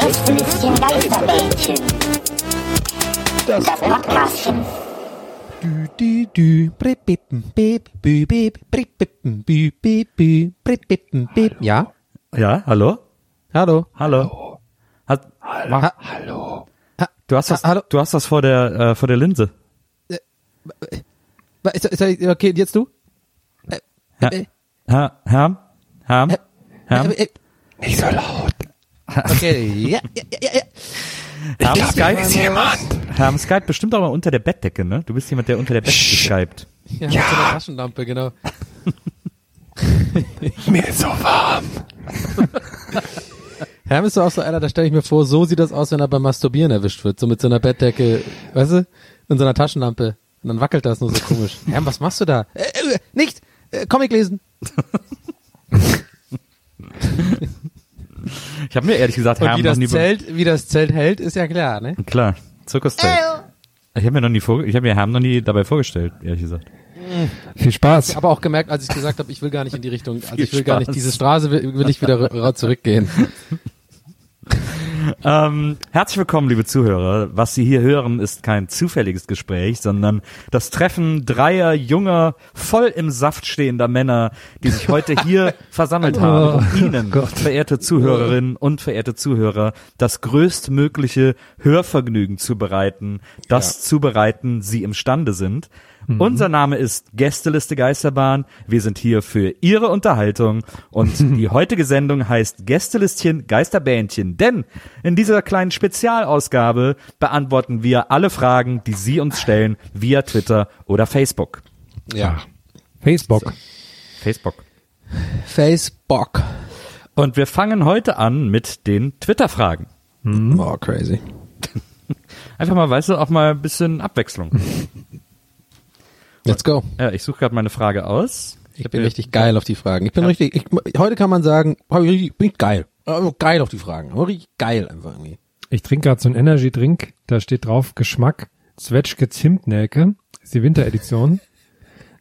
Gästelistchen Geisterbällchen. Das Podcastchen. Du, du, du, brip, bippen, bip, bü, bip, brip, bippen, bü, bip, bü, brip, bippen, bip. Ja? Ja, hallo? Hallo? Hallo? Hat, Ha hallo? Du hast das, Ha- hallo? du hast das vor der, äh, vor der Linse. Ist, ist, okay, jetzt du? Äh, Herr, Herr, Herr, Herr, Äh, äh, Nicht so laut. Okay, ja, ja, ja, ja. Ich da ist Skype, jemand. Herr Skype bestimmt aber unter der Bettdecke, ne? Du bist jemand, der unter der Bettdecke skypt. Ja, mit so einer Taschenlampe, genau. Mir ist so warm. Herm ist so auch so einer, da stelle ich mir vor, so sieht das aus, wenn er beim Masturbieren erwischt wird. So mit so einer Bettdecke, weißt du? Und so einer Taschenlampe. Und dann wackelt das nur so komisch. Herm, was machst du da? Äh, äh, nicht! Äh, Comic lesen! Ich habe mir ehrlich gesagt Und Herm wie noch das, Zelt, wie das Zelt hält, ist ja klar, ne? Klar, Zirkuszelt. Ich habe mir noch nie vor, ich habe mir Herm noch nie dabei vorgestellt, ehrlich gesagt. Viel Spaß. Aber auch gemerkt, als ich gesagt habe, ich will gar nicht in die Richtung, also Viel ich will gar nicht, Spaß. diese Straße will, will ich wieder zurückgehen. Ähm, herzlich willkommen, liebe Zuhörer. Was Sie hier hören, ist kein zufälliges Gespräch, sondern das Treffen dreier junger, voll im Saft stehender Männer, die sich heute hier versammelt haben, um Ihnen, verehrte Zuhörerinnen und verehrte Zuhörer, das größtmögliche Hörvergnügen zu bereiten, das zu bereiten Sie imstande sind. Unser Name ist Gästeliste Geisterbahn. Wir sind hier für Ihre Unterhaltung und die heutige Sendung heißt Gästelistchen Geisterbähnchen, denn in dieser kleinen Spezialausgabe beantworten wir alle Fragen, die Sie uns stellen via Twitter oder Facebook. Ja. Facebook. Facebook. Facebook. Und wir fangen heute an mit den Twitter-Fragen. Oh, crazy. Einfach mal, weißt du, auch mal ein bisschen Abwechslung. Let's go. Ja, ich suche gerade meine Frage aus. Ich bin richtig geil auf die Fragen. Ich bin richtig, ich, heute kann man sagen, ich bin ich geil. Also geil auf die Fragen. Richtig geil einfach irgendwie. Ich trinke gerade so einen Energy Drink. Da steht drauf Geschmack Zwetschge Zimtnelke. Ist die Winteredition.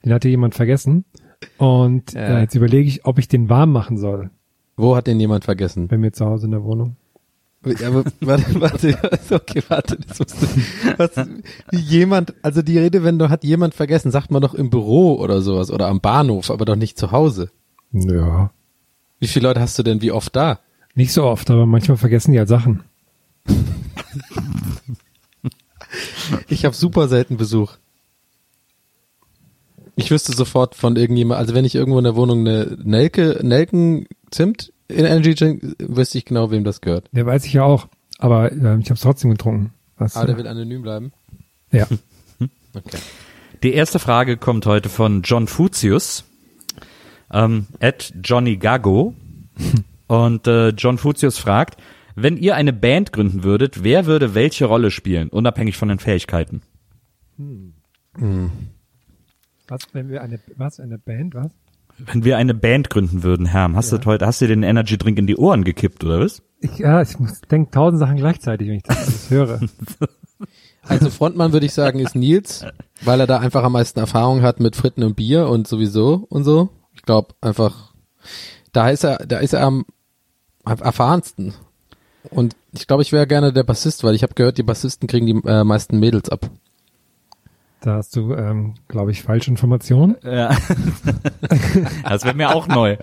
Den hatte jemand vergessen. Und Ja. äh, jetzt überlege ich, ob ich den warm machen soll Wo hat denn jemand vergessen? bei mir zu Hause in der Wohnung. Ja, aber warte, warte, okay, warte, das musst du, was, jemand, also die Rede, wenn du hat jemand vergessen, sagt man doch im Büro oder sowas oder am Bahnhof, aber doch nicht zu Hause. Ja. Wie viele Leute hast du denn wie oft da? Nicht so oft, aber manchmal vergessen die halt Sachen. Ich habe super selten Besuch. Ich wüsste sofort von irgendjemand, also wenn ich irgendwo in der Wohnung eine Nelke, Nelken Zimt in Energy Drink, wüsste ich genau, wem das gehört. Der weiß ich ja auch, aber äh, ich habe es trotzdem getrunken. Was, Ah, der will anonym bleiben. ja. Okay. Die erste Frage kommt heute von John Futius, ähm, at Johnny Gago. Und äh, John Futius fragt, wenn ihr eine Band gründen würdet, wer würde welche Rolle spielen, unabhängig von den Fähigkeiten? Was, wenn wir eine, was, eine Band, was? Wenn wir eine Band gründen würden, Herm, hast du heute, hast du den Energy Drink in die Ohren gekippt, oder was? Ich, ja, ich muss denke tausend Sachen gleichzeitig, wenn ich das alles höre. Also Frontmann würde ich sagen ist Nils, weil er da einfach am meisten Erfahrung hat mit Fritten und Bier und sowieso und so. Ich glaube einfach, da ist er, da ist er am, am erfahrensten. Und ich glaube, ich wäre gerne der Bassist, weil ich habe gehört, die Bassisten kriegen die äh, meisten Mädels ab. Da hast du, ähm, glaube ich, falsche Informationen. Ja. das wäre mir auch neu.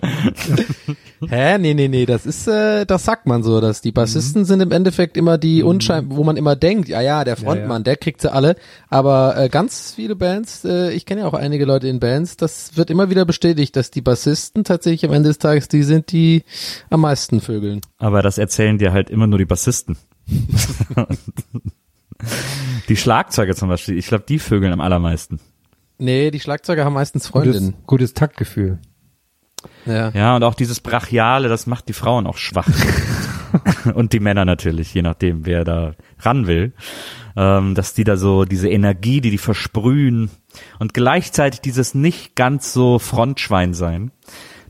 Hä? Nee, nee, nee, das ist, äh, das sagt man so, dass die Bassisten sind im Endeffekt immer die unschein, wo man immer denkt, ja, ja, der Frontmann, der kriegt sie alle. Aber äh, ganz viele Bands, äh, ich kenne ja auch einige Leute in Bands, das wird immer wieder bestätigt, dass die Bassisten tatsächlich am Ende des Tages die sind, die am meisten vögeln. Aber das erzählen dir halt immer nur die Bassisten. die Schlagzeuger zum Beispiel, ich glaube, die vögeln am allermeisten. Nee, die Schlagzeuger haben meistens Gutes, Freundinnen. gutes Taktgefühl. Ja. Ja, und auch dieses Brachiale, das macht die Frauen auch schwach. und die Männer natürlich, je nachdem, wer da ran will. Ähm, dass die da so diese Energie, die die versprühen und gleichzeitig dieses nicht ganz so Frontschwein sein.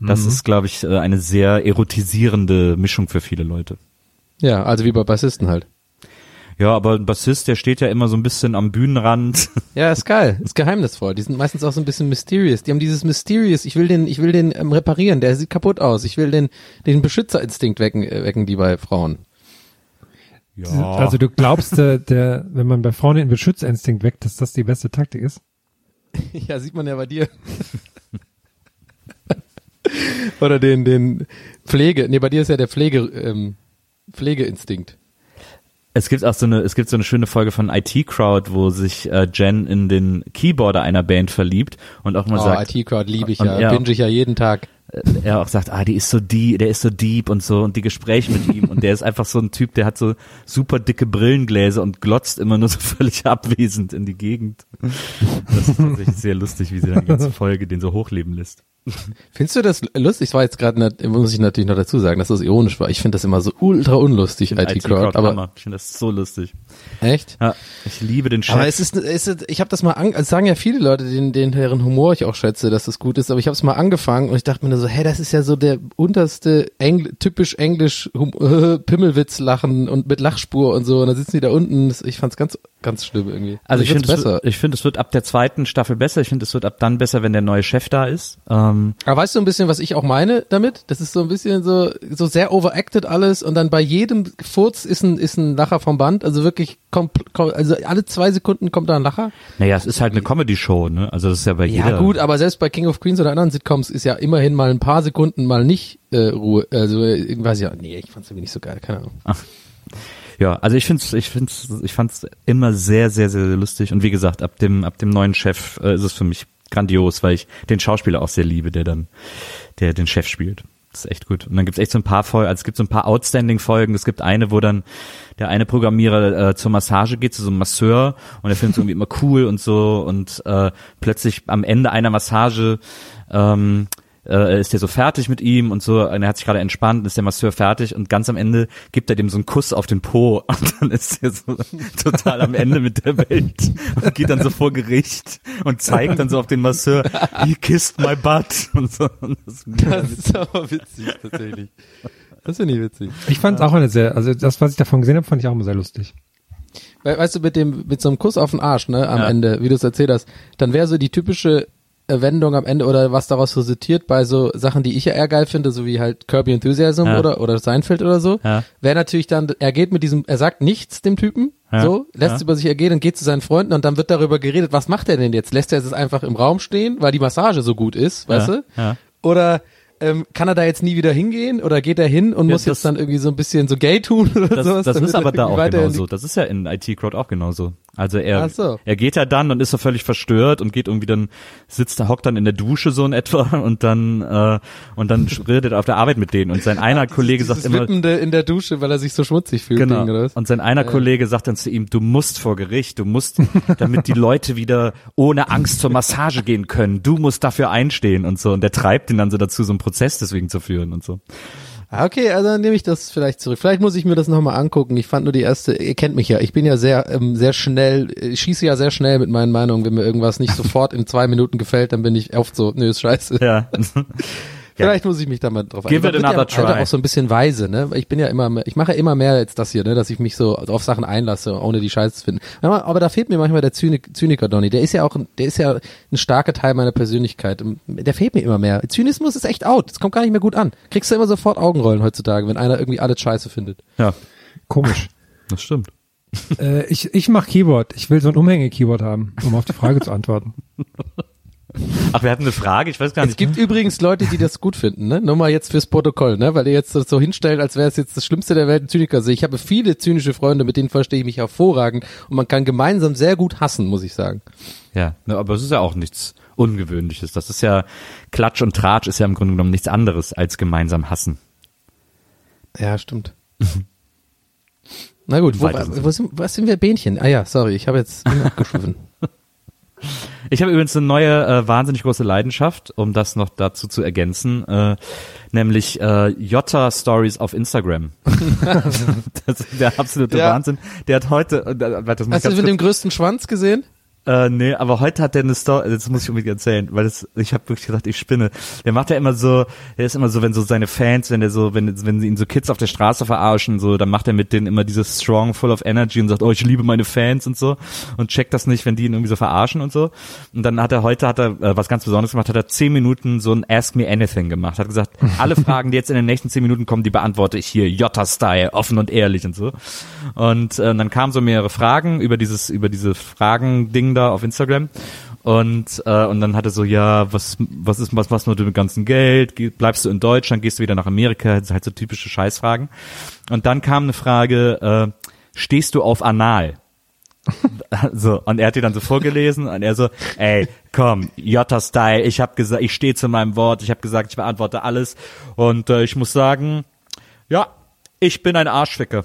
Das ist, glaube ich, äh, eine sehr erotisierende Mischung für viele Leute. ja, also wie bei Bassisten halt. Ja, aber ein Bassist, der steht ja immer so ein bisschen am Bühnenrand. Ja, ist geil, ist geheimnisvoll. Die sind meistens auch so ein bisschen mysterious. Die haben dieses mysterious. Ich will den, ich will den ähm, reparieren. Der sieht kaputt aus. Ich will den, den Beschützerinstinkt wecken, äh, wecken die bei Frauen. Ja. Also du glaubst, der, der, wenn man bei Frauen den Beschützerinstinkt weckt, dass das die beste Taktik ist? Ja, sieht man ja bei dir. Oder den, den Pflege. Nee, bei dir ist ja der Pflege, ähm, Pflegeinstinkt. Es gibt auch so eine, es gibt so eine schöne Folge von IT Crowd, wo sich äh, Jen in den Keyboarder einer Band verliebt und auch mal Oh, sagt, IT-Crowd liebe ich Und ja, binge ich ja jeden Tag. Äh, er auch sagt, ah, die ist so die, der ist so deep und so und die Gespräche mit ihm und der ist einfach so ein Typ, der hat so super dicke Brillengläser und glotzt immer nur so völlig abwesend in die Gegend. Das ist tatsächlich sehr lustig, wie sie dann die ganze Folge den so hochleben lässt. Findest du das lustig? Das war jetzt gerade, muss ich natürlich noch dazu sagen, dass das ironisch war. Ich finde das immer so ultra unlustig, IT-Crowd. Aber Hammer. ich finde das so lustig. echt? Ja, ich liebe den Chat. Aber es ist, es ist ich habe das mal, an, also sagen ja viele Leute, den, den deren Humor ich auch schätze, dass das gut ist, aber ich habe es mal angefangen und ich dachte mir nur so, hey, das ist ja so der unterste Engl typisch englisch hum äh, Pimmelwitz lachen und mit Lachspur und so. Und dann sitzen die da unten, ich fand's ganz ganz schlimm irgendwie. Also ich find's finde, es, ich finde, es wird ab der zweiten Staffel besser. Ich finde, es wird ab dann besser, wenn der neue Chef da ist. Ähm, Aber weißt du ein bisschen, was ich auch meine damit? Das ist so ein bisschen so, so sehr overacted alles und dann bei jedem Furz ist ein, ist ein Lacher vom Band. Also wirklich, also alle zwei Sekunden kommt da ein Lacher. naja, es ist halt eine Comedy-Show, ne? Also das ist ja bei jeder. Ja gut, aber selbst bei King of Queens oder anderen Sitcoms ist ja immerhin mal ein paar Sekunden mal nicht äh, Ruhe. Also äh, weiß ich ja, nee, ich fand's irgendwie nicht so geil, keine Ahnung. Ja, also ich find's, ich find's, ich fand's immer sehr, sehr, sehr, sehr lustig. Und wie gesagt, ab dem, ab dem neuen Chef äh, ist es für mich grandios, weil ich den Schauspieler auch sehr liebe, der dann, der den Chef spielt. Das ist echt gut. Und dann gibt's echt so ein paar Folgen, also es gibt so ein paar Outstanding-Folgen. Es gibt eine, wo dann der eine Programmierer äh, zur Massage geht, zu so einem Masseur und er findet es irgendwie immer cool und so und äh, plötzlich am Ende einer Massage ähm, äh, ist der so fertig mit ihm und so, und er hat sich gerade entspannt, und ist der Masseur fertig und ganz am Ende gibt er dem so einen Kuss auf den Po und dann ist er so total am Ende mit der Welt und geht dann so vor Gericht und zeigt dann so auf den Masseur, he kissed my butt und so. Und das Das ist aber witzig, tatsächlich. Das finde ich witzig. Ich fand es auch eine sehr, also das, was ich davon gesehen habe, fand ich auch immer sehr lustig. We weißt du, mit dem, mit so einem Kuss auf den Arsch, ne, am Ja. Ende, wie du es erzählt hast, dann wäre so die typische Wendung am Ende oder was daraus resultiert bei so Sachen, die ich ja eher geil finde, so wie halt Kirby Enthusiasm Ja. oder, oder Seinfeld oder so, Ja. wäre natürlich dann, er geht mit diesem, er sagt nichts dem Typen, Ja. so, lässt über sich ergehen und geht zu seinen Freunden und dann wird darüber geredet, was macht er denn jetzt? Lässt er es einfach im Raum stehen, weil die Massage so gut ist, weißt du? Ja. Oder ähm, kann er da jetzt nie wieder hingehen oder geht er hin und Ja, muss das- jetzt dann irgendwie so ein bisschen so gay tun oder Das, sowas? das ist er aber da auch genauso. Das ist ja in IT Crowd auch genauso. Also er, so. er geht ja dann und ist so völlig verstört und geht irgendwie dann, sitzt da, hockt dann in der Dusche so in etwa und dann, äh, und dann redet er auf der Arbeit mit denen und sein einer Kollege Dieses sagt immer, Wippende in der Dusche, weil er sich so schmutzig fühlt. Genau. Ding? Und sein einer Kollege sagt dann zu ihm, du musst vor Gericht, du musst, damit die Leute wieder ohne Angst zur Massage gehen können, du musst dafür einstehen und so. Und der treibt ihn dann so dazu, so einen Prozess deswegen zu führen und so. Ah, Okay, also dann nehme ich das vielleicht zurück. Vielleicht muss ich mir das nochmal angucken. Ich fand nur die erste, ihr kennt mich ja, ich bin ja sehr, ähm, sehr schnell, ich schieße ja sehr schnell mit meinen Meinungen. Wenn mir irgendwas nicht sofort in zwei Minuten gefällt, dann bin ich oft so, nö, ist scheiße. Ja. Vielleicht muss ich mich da mal drauf Give Man it ja another Alter try. auch so ein bisschen weise, ne? Ich bin ja immer, mehr, ich mache ja immer mehr als das hier, ne? Dass ich mich so auf Sachen einlasse, ohne die Scheiße zu finden. Aber da fehlt mir manchmal der Zynik, Zyniker, Donny. Der ist ja auch, ein- der ist ja ein starker Teil meiner Persönlichkeit. Der fehlt mir immer mehr. Zynismus ist echt out. Das kommt gar nicht mehr gut an. Kriegst du immer sofort Augenrollen heutzutage, wenn einer irgendwie alles Scheiße findet. ja, Komisch. das stimmt. Äh, ich ich mache Keyboard. Ich will so ein Umhänge-Keyboard haben, um auf die Frage zu antworten. Ach, wir hatten eine Frage, ich weiß gar Es nicht. gibt übrigens Leute, die das gut finden, ne? Nur mal jetzt fürs Protokoll, ne? Weil ihr jetzt das so hinstellt, als wäre es jetzt das Schlimmste der Welt, ein Zyniker sehe. Ich habe viele zynische Freunde, mit denen verstehe ich mich hervorragend und man kann gemeinsam sehr gut hassen, muss ich sagen. Ja, ne, aber es ist ja auch nichts Ungewöhnliches. Das ist ja, Klatsch und Tratsch ist ja im Grunde genommen nichts anderes als gemeinsam hassen. Ja, stimmt. Na gut, wo, sind wo sind, was sind wir Bähnchen? Ah ja, sorry, ich habe jetzt bin abgeschwiffen. Ich habe übrigens eine neue, äh, wahnsinnig große Leidenschaft, um das noch dazu zu ergänzen, äh, nämlich äh, Jota Stories auf Instagram. das ist der absolute Ja. Wahnsinn. Der hat heute, äh, warte, das muss ich Hast du mit dem größten Schwanz gesehen? Äh, nee, aber heute hat der eine Story, das muss ich unbedingt erzählen, weil das, ich habe wirklich gedacht, ich spinne. Der macht ja immer so, der ist immer so, wenn so seine Fans, wenn der so, wenn, wenn sie ihn so Kids auf der Straße verarschen, so, dann macht er mit denen immer dieses strong, full of energy und sagt, oh, ich liebe meine Fans und so und checkt das nicht, wenn die ihn irgendwie so verarschen und so. Und dann hat er heute, hat er äh, was ganz Besonderes gemacht, hat er zehn Minuten so ein Ask Me Anything gemacht, hat gesagt, alle Fragen, die jetzt in den nächsten zehn Minuten kommen, die beantworte ich hier, Jota-Style, offen und ehrlich und so. Und äh, dann kamen so mehrere Fragen über dieses, über diese Fragen-Ding da auf Instagram. Und, äh, und dann hatte so, ja, was, was ist, was machst du mit dem ganzen Geld? Bleibst du in Deutschland? Gehst du wieder nach Amerika? Halt so typische Scheißfragen. Und dann kam eine Frage, äh, stehst du auf Anal? so, und er hat die dann so vorgelesen und er so, ey, komm, Jota-Style, ich habe gesagt, ich stehe zu meinem Wort, ich habe gesagt, ich beantworte alles und äh, ich muss sagen, ja, ich bin ein Arschficker.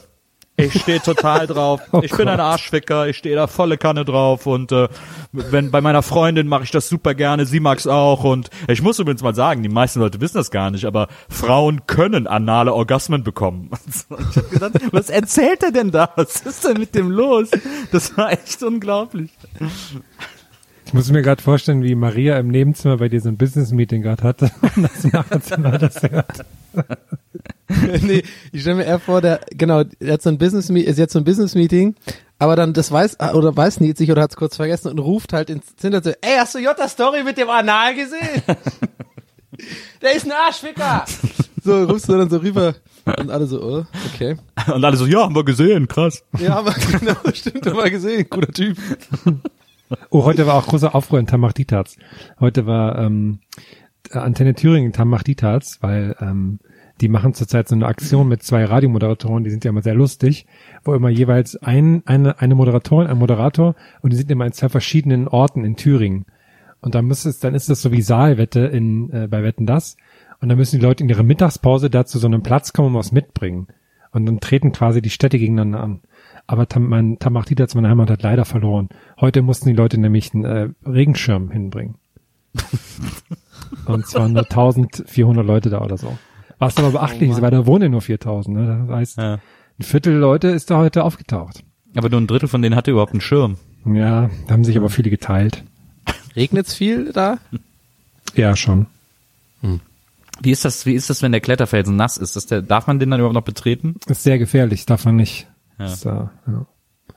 Ich stehe total drauf. Oh ich bin ein Gott. Arschficker. Ich stehe da volle Kanne drauf. Und äh, wenn bei meiner Freundin mache ich das super gerne. Sie mag's auch. Und ich muss übrigens mal sagen, die meisten Leute wissen das gar nicht, aber Frauen können anale Orgasmen bekommen. Ich hab gedacht, was erzählt er denn da? Was ist denn mit dem los? Das war echt unglaublich. Ich muss mir gerade vorstellen, wie Maria im Nebenzimmer bei dir so ein Business-Meeting gerade hatte und das Nachbarzimmer das hört. nee, ich stelle mir eher vor, der, genau, er hat so ein Business, ist jetzt so ein Business Meeting, aber dann das weiß, oder weiß Nils sich oder hat es kurz vergessen und ruft halt ins Zimmer so, ey, hast du Jota Story mit dem Anal gesehen? der ist ein Arschficker! so, rufst du dann so rüber und alle so, oh, okay. Und alle so, ja, haben wir gesehen, krass. Ja, aber genau, stimmt, haben wir gesehen, guter Typ. Oh, heute war auch großer Aufruhr in Tamachditats. Heute war ähm, Antenne Thüringen Tamachditats, weil ähm, die machen zurzeit so eine Aktion mit zwei Radiomoderatoren, die sind ja immer sehr lustig, wo immer jeweils ein, eine, eine Moderatorin, ein Moderator und die sind immer in zwei verschiedenen Orten in Thüringen. Und dann muss es, dann ist das so wie Saalwette in äh, bei Wetten das. Und dann müssen die Leute in ihrer Mittagspause da zu so einem Platz kommen und was mitbringen. Und dann treten quasi die Städte gegeneinander an. Aber Tam, mein Tamachditats, meine Heimat, hat leider verloren. Heute mussten die Leute nämlich einen äh, Regenschirm hinbringen. und zwar nur 1400 Leute da oder so. Was aber beachtlich ist, weil da wohnen nur 4000. Ne? Das heißt, Ja. ein Viertel Leute ist da heute aufgetaucht. Aber nur ein Drittel von denen hatte überhaupt einen Schirm. Ja, da haben sich aber viele geteilt. Regnet's viel da? Ja, schon. Wie ist das, wie ist das, wenn der Kletterfelsen nass ist? ist der, darf man den dann überhaupt noch betreten? Ist sehr gefährlich, darf man nicht. Ja. Ist, äh, ja.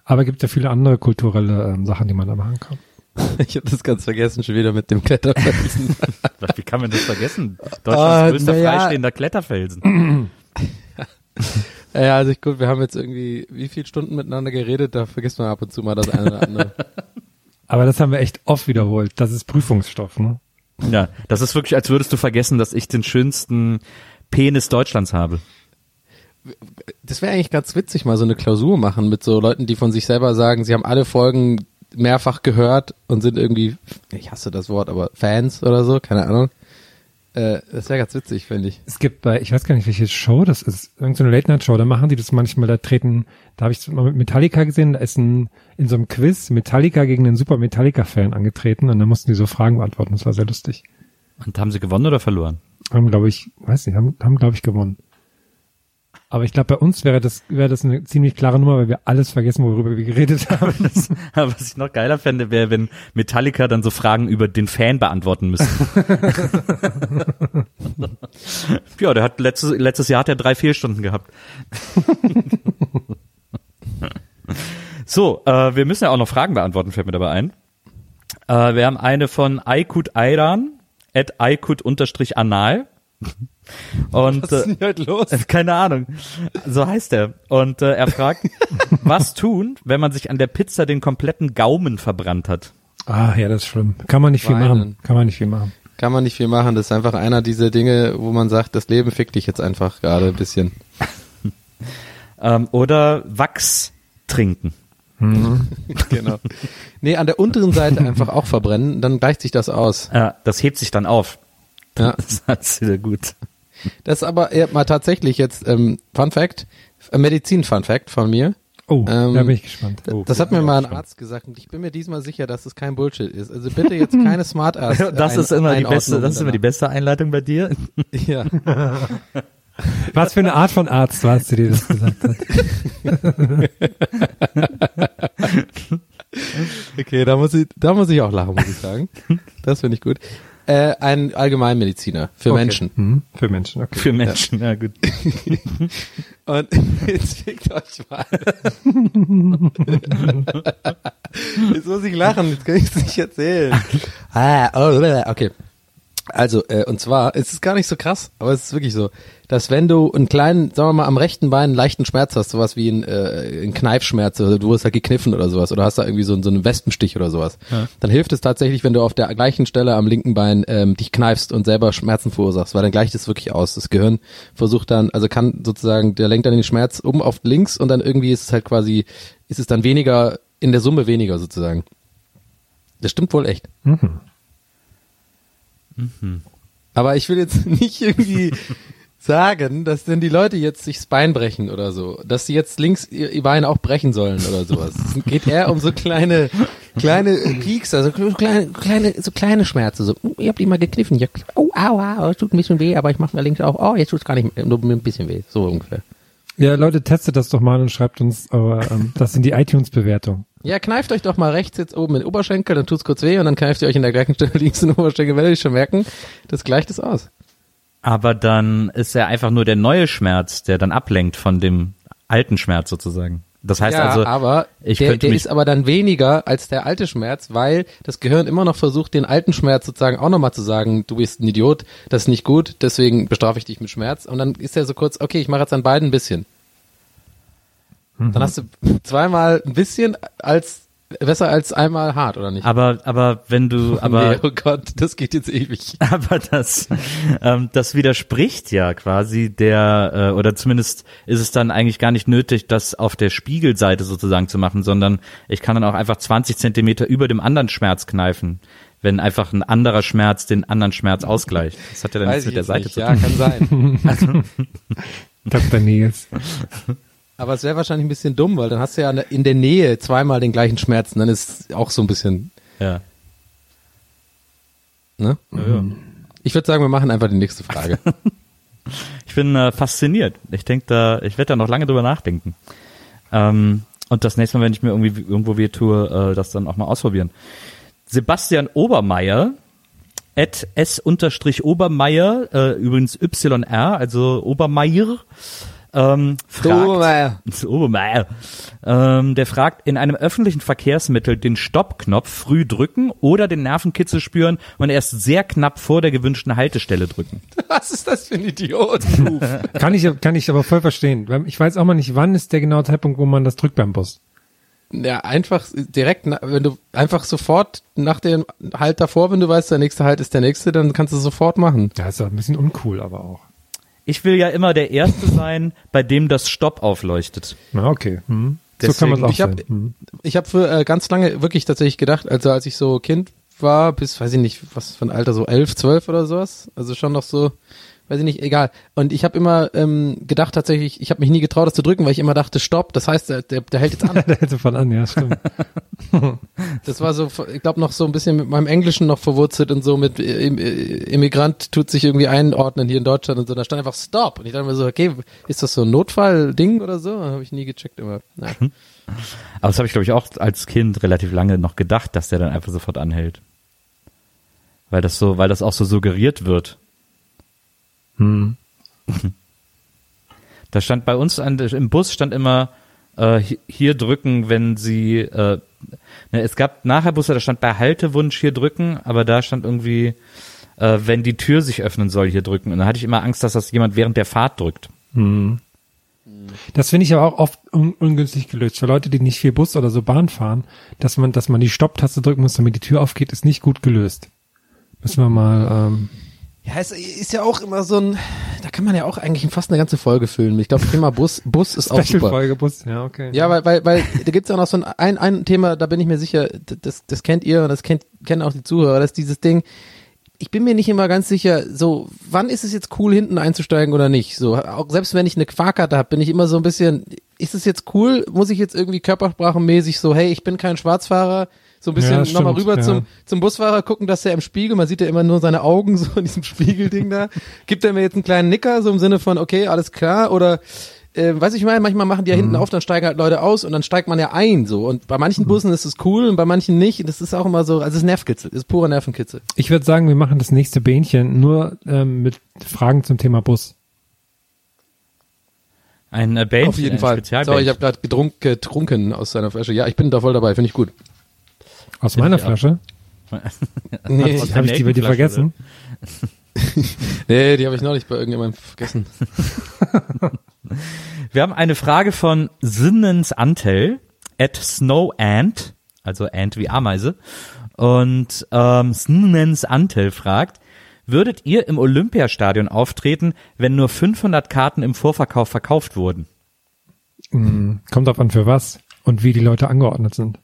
Aber gibt ja viele andere kulturelle ähm, Sachen, die man da machen kann. Ich habe das ganz vergessen, schon wieder mit dem Kletterfelsen. Wie kann man das vergessen? Deutschlands größter na ja. freistehender Kletterfelsen. ja, also ich gut, wir haben jetzt irgendwie wie viele Stunden miteinander geredet, da vergisst man ab und zu mal das eine oder andere. Aber das haben wir echt oft wiederholt. Das ist Prüfungsstoff, ne? Ja, das ist wirklich, als würdest du vergessen, dass ich den schönsten Penis Deutschlands habe. Das wäre eigentlich ganz witzig, mal so eine Klausur machen mit so Leuten, die von sich selber sagen, sie haben alle Folgen mehrfach gehört und sind irgendwie, ich hasse das Wort, aber Fans oder so, keine Ahnung. Äh, das wäre ganz witzig, finde ich. Es gibt bei, ich weiß gar nicht, welche Show das ist, irgendeine Late-Night-Show, da machen die das manchmal, da treten, da habe ich mal mit Metallica gesehen, da ist ein, in so einem Quiz Metallica gegen einen super Metallica-Fan angetreten und dann mussten die so Fragen beantworten, das war sehr lustig. Und haben sie gewonnen oder verloren? Haben, glaube ich, weiß nicht, haben, haben glaube ich, gewonnen. Aber ich glaube, bei uns wäre das, wäre das eine ziemlich klare Nummer, weil wir alles vergessen, worüber wir geredet haben. Das, aber was ich noch geiler fände, wäre, wenn Metallica dann so Fragen über den Fan beantworten müsste. ja, der hat letztes, letztes Jahr hat er drei Fehlstunden gehabt. so, äh, wir müssen ja auch noch Fragen beantworten, fällt mir dabei ein. Äh, wir haben eine von Aykut Ayran, at Aykut-anal. Und Was ist äh, denn hier heute los? keine Ahnung. So heißt er. Und äh, er fragt, was tun, wenn man sich an der Pizza den kompletten Gaumen verbrannt hat? Ah, ja, das ist schlimm. Kann man nicht viel Weinen. machen. Kann man nicht viel machen. Kann man nicht viel machen. Das ist einfach einer dieser Dinge, wo man sagt, das Leben fickt dich jetzt einfach gerade ein bisschen. Ähm, oder Wachs trinken. genau. Nee, an der unteren Seite einfach auch verbrennen, dann gleicht sich das aus. Ja, das hebt sich dann auf. Ja. Das ist wieder gut. Das ist aber eher mal tatsächlich jetzt ähm, Fun Fact, äh, Medizin-Fun Fact von mir. Oh, Ähm, da bin ich gespannt. Oh, das hat mir mal ein Arzt gesagt und ich bin mir diesmal sicher, dass es kein Bullshit ist. Also bitte jetzt keine Smart Ass. Das ist immer die beste, das ist immer die beste Einleitung bei dir. Ja. Was für eine Art von Arzt warst du dir das gesagt hat? Okay, da muss ich, da muss ich auch lachen, muss ich sagen. Das finde ich gut. Äh, ein Allgemeinmediziner für Okay. Menschen. Hm, für Menschen, okay. Für Menschen, ja, gut. Und jetzt fickt euch mal. jetzt muss ich lachen, jetzt kann ich es nicht erzählen. Ah, oh, okay. Also, äh, und zwar, es ist gar nicht so krass, aber es ist wirklich so, dass wenn du einen kleinen, sagen wir mal, am rechten Bein einen leichten Schmerz hast, sowas wie ein, äh, ein Kneifschmerz, oder du wirst halt gekniffen oder sowas, oder hast da irgendwie so, einen- so einen Wespenstich oder sowas, dann hilft es tatsächlich, wenn du auf der gleichen Stelle am linken Bein ähm, dich kneifst und selber Schmerzen verursachst, weil dann gleicht es wirklich aus. Das Gehirn versucht dann, also kann sozusagen, der lenkt dann den Schmerz um auf links und dann irgendwie ist es halt quasi, ist es dann weniger, in der Summe weniger sozusagen. Das stimmt wohl echt. Aber ich will jetzt nicht irgendwie sagen, dass denn die Leute jetzt sich das Bein brechen oder so, dass sie jetzt links ihr, Bein auch brechen sollen oder sowas. Es geht eher um so kleine, kleine Peaks, also kleine, kleine, so kleine Schmerzen. So, oh, ihr habt die mal gekniffen. Ja, oh, aua, es tut ein bisschen weh, aber ich mache mir links auch, oh, jetzt tut's gar nicht mehr, nur ein bisschen weh. So ungefähr. Ja, Leute, testet das doch mal und schreibt uns, aber ähm, das sind die iTunes-Bewertungen. Ja, kneift euch doch mal rechts jetzt oben in den Oberschenkel, dann tut's kurz weh und dann kneift ihr euch in der gleichen Stelle links in den Oberschenkel, werdet ihr schon merken, das gleicht es aus. Aber dann ist er einfach nur der neue Schmerz, der dann ablenkt von dem alten Schmerz sozusagen. Das heißt ja, also, aber ich der, der ist aber dann weniger als der alte Schmerz, weil das Gehirn immer noch versucht, den alten Schmerz sozusagen auch nochmal zu sagen, du bist ein Idiot, das ist nicht gut, deswegen bestrafe ich dich mit Schmerz. Und dann ist er so kurz, okay, ich mache jetzt an beiden ein bisschen. Dann hast du zweimal ein bisschen als besser als einmal hart, oder nicht? aber, aber wenn du, aber, nee, oh Gott, das geht jetzt ewig. aber das, ähm, das widerspricht ja quasi der, äh, oder zumindest ist es dann eigentlich gar nicht nötig, das auf der Spiegelseite sozusagen zu machen, sondern ich kann dann auch einfach 20 Zentimeter über dem anderen Schmerz kneifen, wenn einfach ein anderer Schmerz den anderen Schmerz ausgleicht. Das hat ja dann nichts mit der Seite nicht. zu Ja, tun. kann sein. Dr. Nils. Aber es wäre wahrscheinlich ein bisschen dumm, weil dann hast du ja in der Nähe zweimal den gleichen Schmerz und dann ist auch so ein bisschen, Ja. ne? Ich würde sagen, wir machen einfach die nächste Frage. Ich bin äh, fasziniert. Ich denke da, ich werde da noch lange drüber nachdenken. Ähm, und das nächste Mal, wenn ich mir irgendwie irgendwo weh tue, äh, das dann auch mal ausprobieren. Sebastian Obermeier, at s-obermeier, äh, übrigens YR, also Obermeier, ähm, fragt, Obermeier. Obermeier, ähm, der fragt, in einem öffentlichen Verkehrsmittel den Stoppknopf früh drücken oder den Nervenkitzel spüren und erst sehr knapp vor der gewünschten Haltestelle drücken. Was ist das für ein Idiot? Kann ich, kann ich aber voll verstehen. Ich weiß auch mal nicht, wann ist der genaue Zeitpunkt, wo man das drückt beim Bus. Ja, einfach direkt, wenn du einfach sofort nach dem Halt davor, wenn du weißt, der nächste Halt ist der nächste, dann kannst du sofort machen. Ja, ist doch ein bisschen uncool, aber auch. Ich will ja immer der Erste sein, bei dem das Stopp aufleuchtet. Na, okay. Hm. So Deswegen- kann man auch Ich hab- sehen. Hm. Ich habe für äh, ganz lange wirklich tatsächlich gedacht, also als ich so Kind war, bis, weiß ich nicht, was für ein Alter, so elf, zwölf oder sowas, also schon noch so, weiß ich nicht, egal. Und ich habe immer ähm, gedacht tatsächlich, ich habe mich nie getraut, das zu drücken, weil ich immer dachte, stopp, das heißt, der, der, der hält jetzt an. Der hält sofort an, ja, stimmt. Das war so, ich glaube, noch so ein bisschen mit meinem Englischen noch verwurzelt und so mit äh, Im- äh, Immigrant tut sich irgendwie einordnen hier in Deutschland und so. Da stand einfach Stop. Und ich dachte mir so, okay, ist das so ein Notfall-Ding oder so? Habe ich nie gecheckt immer. Naja. Aber das habe ich, glaube ich, auch als Kind relativ lange noch gedacht, dass der dann einfach sofort anhält. Weil das so, weil das auch so suggeriert wird. Hm. Da stand bei uns an, im Bus stand immer äh, hi- hier drücken, wenn sie äh, ne, es gab nachher Busse, da stand bei Haltewunsch hier drücken, aber da stand irgendwie äh, wenn die Tür sich öffnen soll, hier drücken. Und dann hatte ich immer Angst, dass das jemand während der Fahrt drückt. Das finde ich aber auch oft un ungünstig gelöst. Für Leute, die nicht viel Bus oder so Bahn fahren, dass man, dass man die Stopptaste drücken muss, damit die Tür aufgeht, ist nicht gut gelöst. Müssen wir mal, ähm, Ja, es ist ja auch immer so ein, da kann man ja auch eigentlich fast eine ganze Folge füllen. Ich glaube, Thema Bus, Bus ist auch super. Special-Folge Bus. Ja, okay. Ja, weil, weil, weil da gibt's ja noch so ein, ein, ein Thema, da bin ich mir sicher, das, das kennt ihr und das kennt, kennen auch die Zuhörer, das ist dieses Ding, ich bin mir nicht immer ganz sicher, so, wann ist es jetzt cool, hinten einzusteigen oder nicht? So, auch selbst wenn ich eine Fahrkarte habe, bin ich immer so ein bisschen, ist es jetzt cool? Muss ich jetzt irgendwie körpersprachenmäßig so, hey, ich bin kein Schwarzfahrer, so ein bisschen Ja, nochmal rüber ja. zum, zum Busfahrer gucken, dass er im Spiegel, man sieht ja immer nur seine Augen so in diesem Spiegelding da. Gibt er mir jetzt einen kleinen Nicker, so im Sinne von, okay, alles klar, oder äh, weiß ich mal, manchmal machen die ja Mhm. hinten auf, dann steigen halt Leute aus und dann steigt man ja ein so. Und bei Mhm. manchen Bussen ist es cool und bei manchen nicht. Das ist auch immer so, also es ist Nervkitzel, es ist purer Nervenkitzel. Ich würde sagen, wir machen das nächste Bähnchen nur ähm, mit Fragen zum Thema Bus. Ein äh, Bändchen, Auf jeden ein Fall. Sorry, ich habe gerade getrunken, getrunken aus seiner Flasche. Ja, ich bin da voll dabei, finde ich gut. Aus meiner. Flasche. Nee, Aus Habe ich die bei dir vergessen? nee die habe ich noch nicht bei irgendjemandem vergessen. Wir haben eine Frage von Sinnens Antel at Snow Ant, also Ant wie Ameise. Und ähm, Sinnens Antel fragt, würdet ihr im Olympiastadion auftreten, wenn nur 500 Karten im Vorverkauf verkauft wurden? Hm, kommt drauf an für was und wie die Leute angeordnet sind.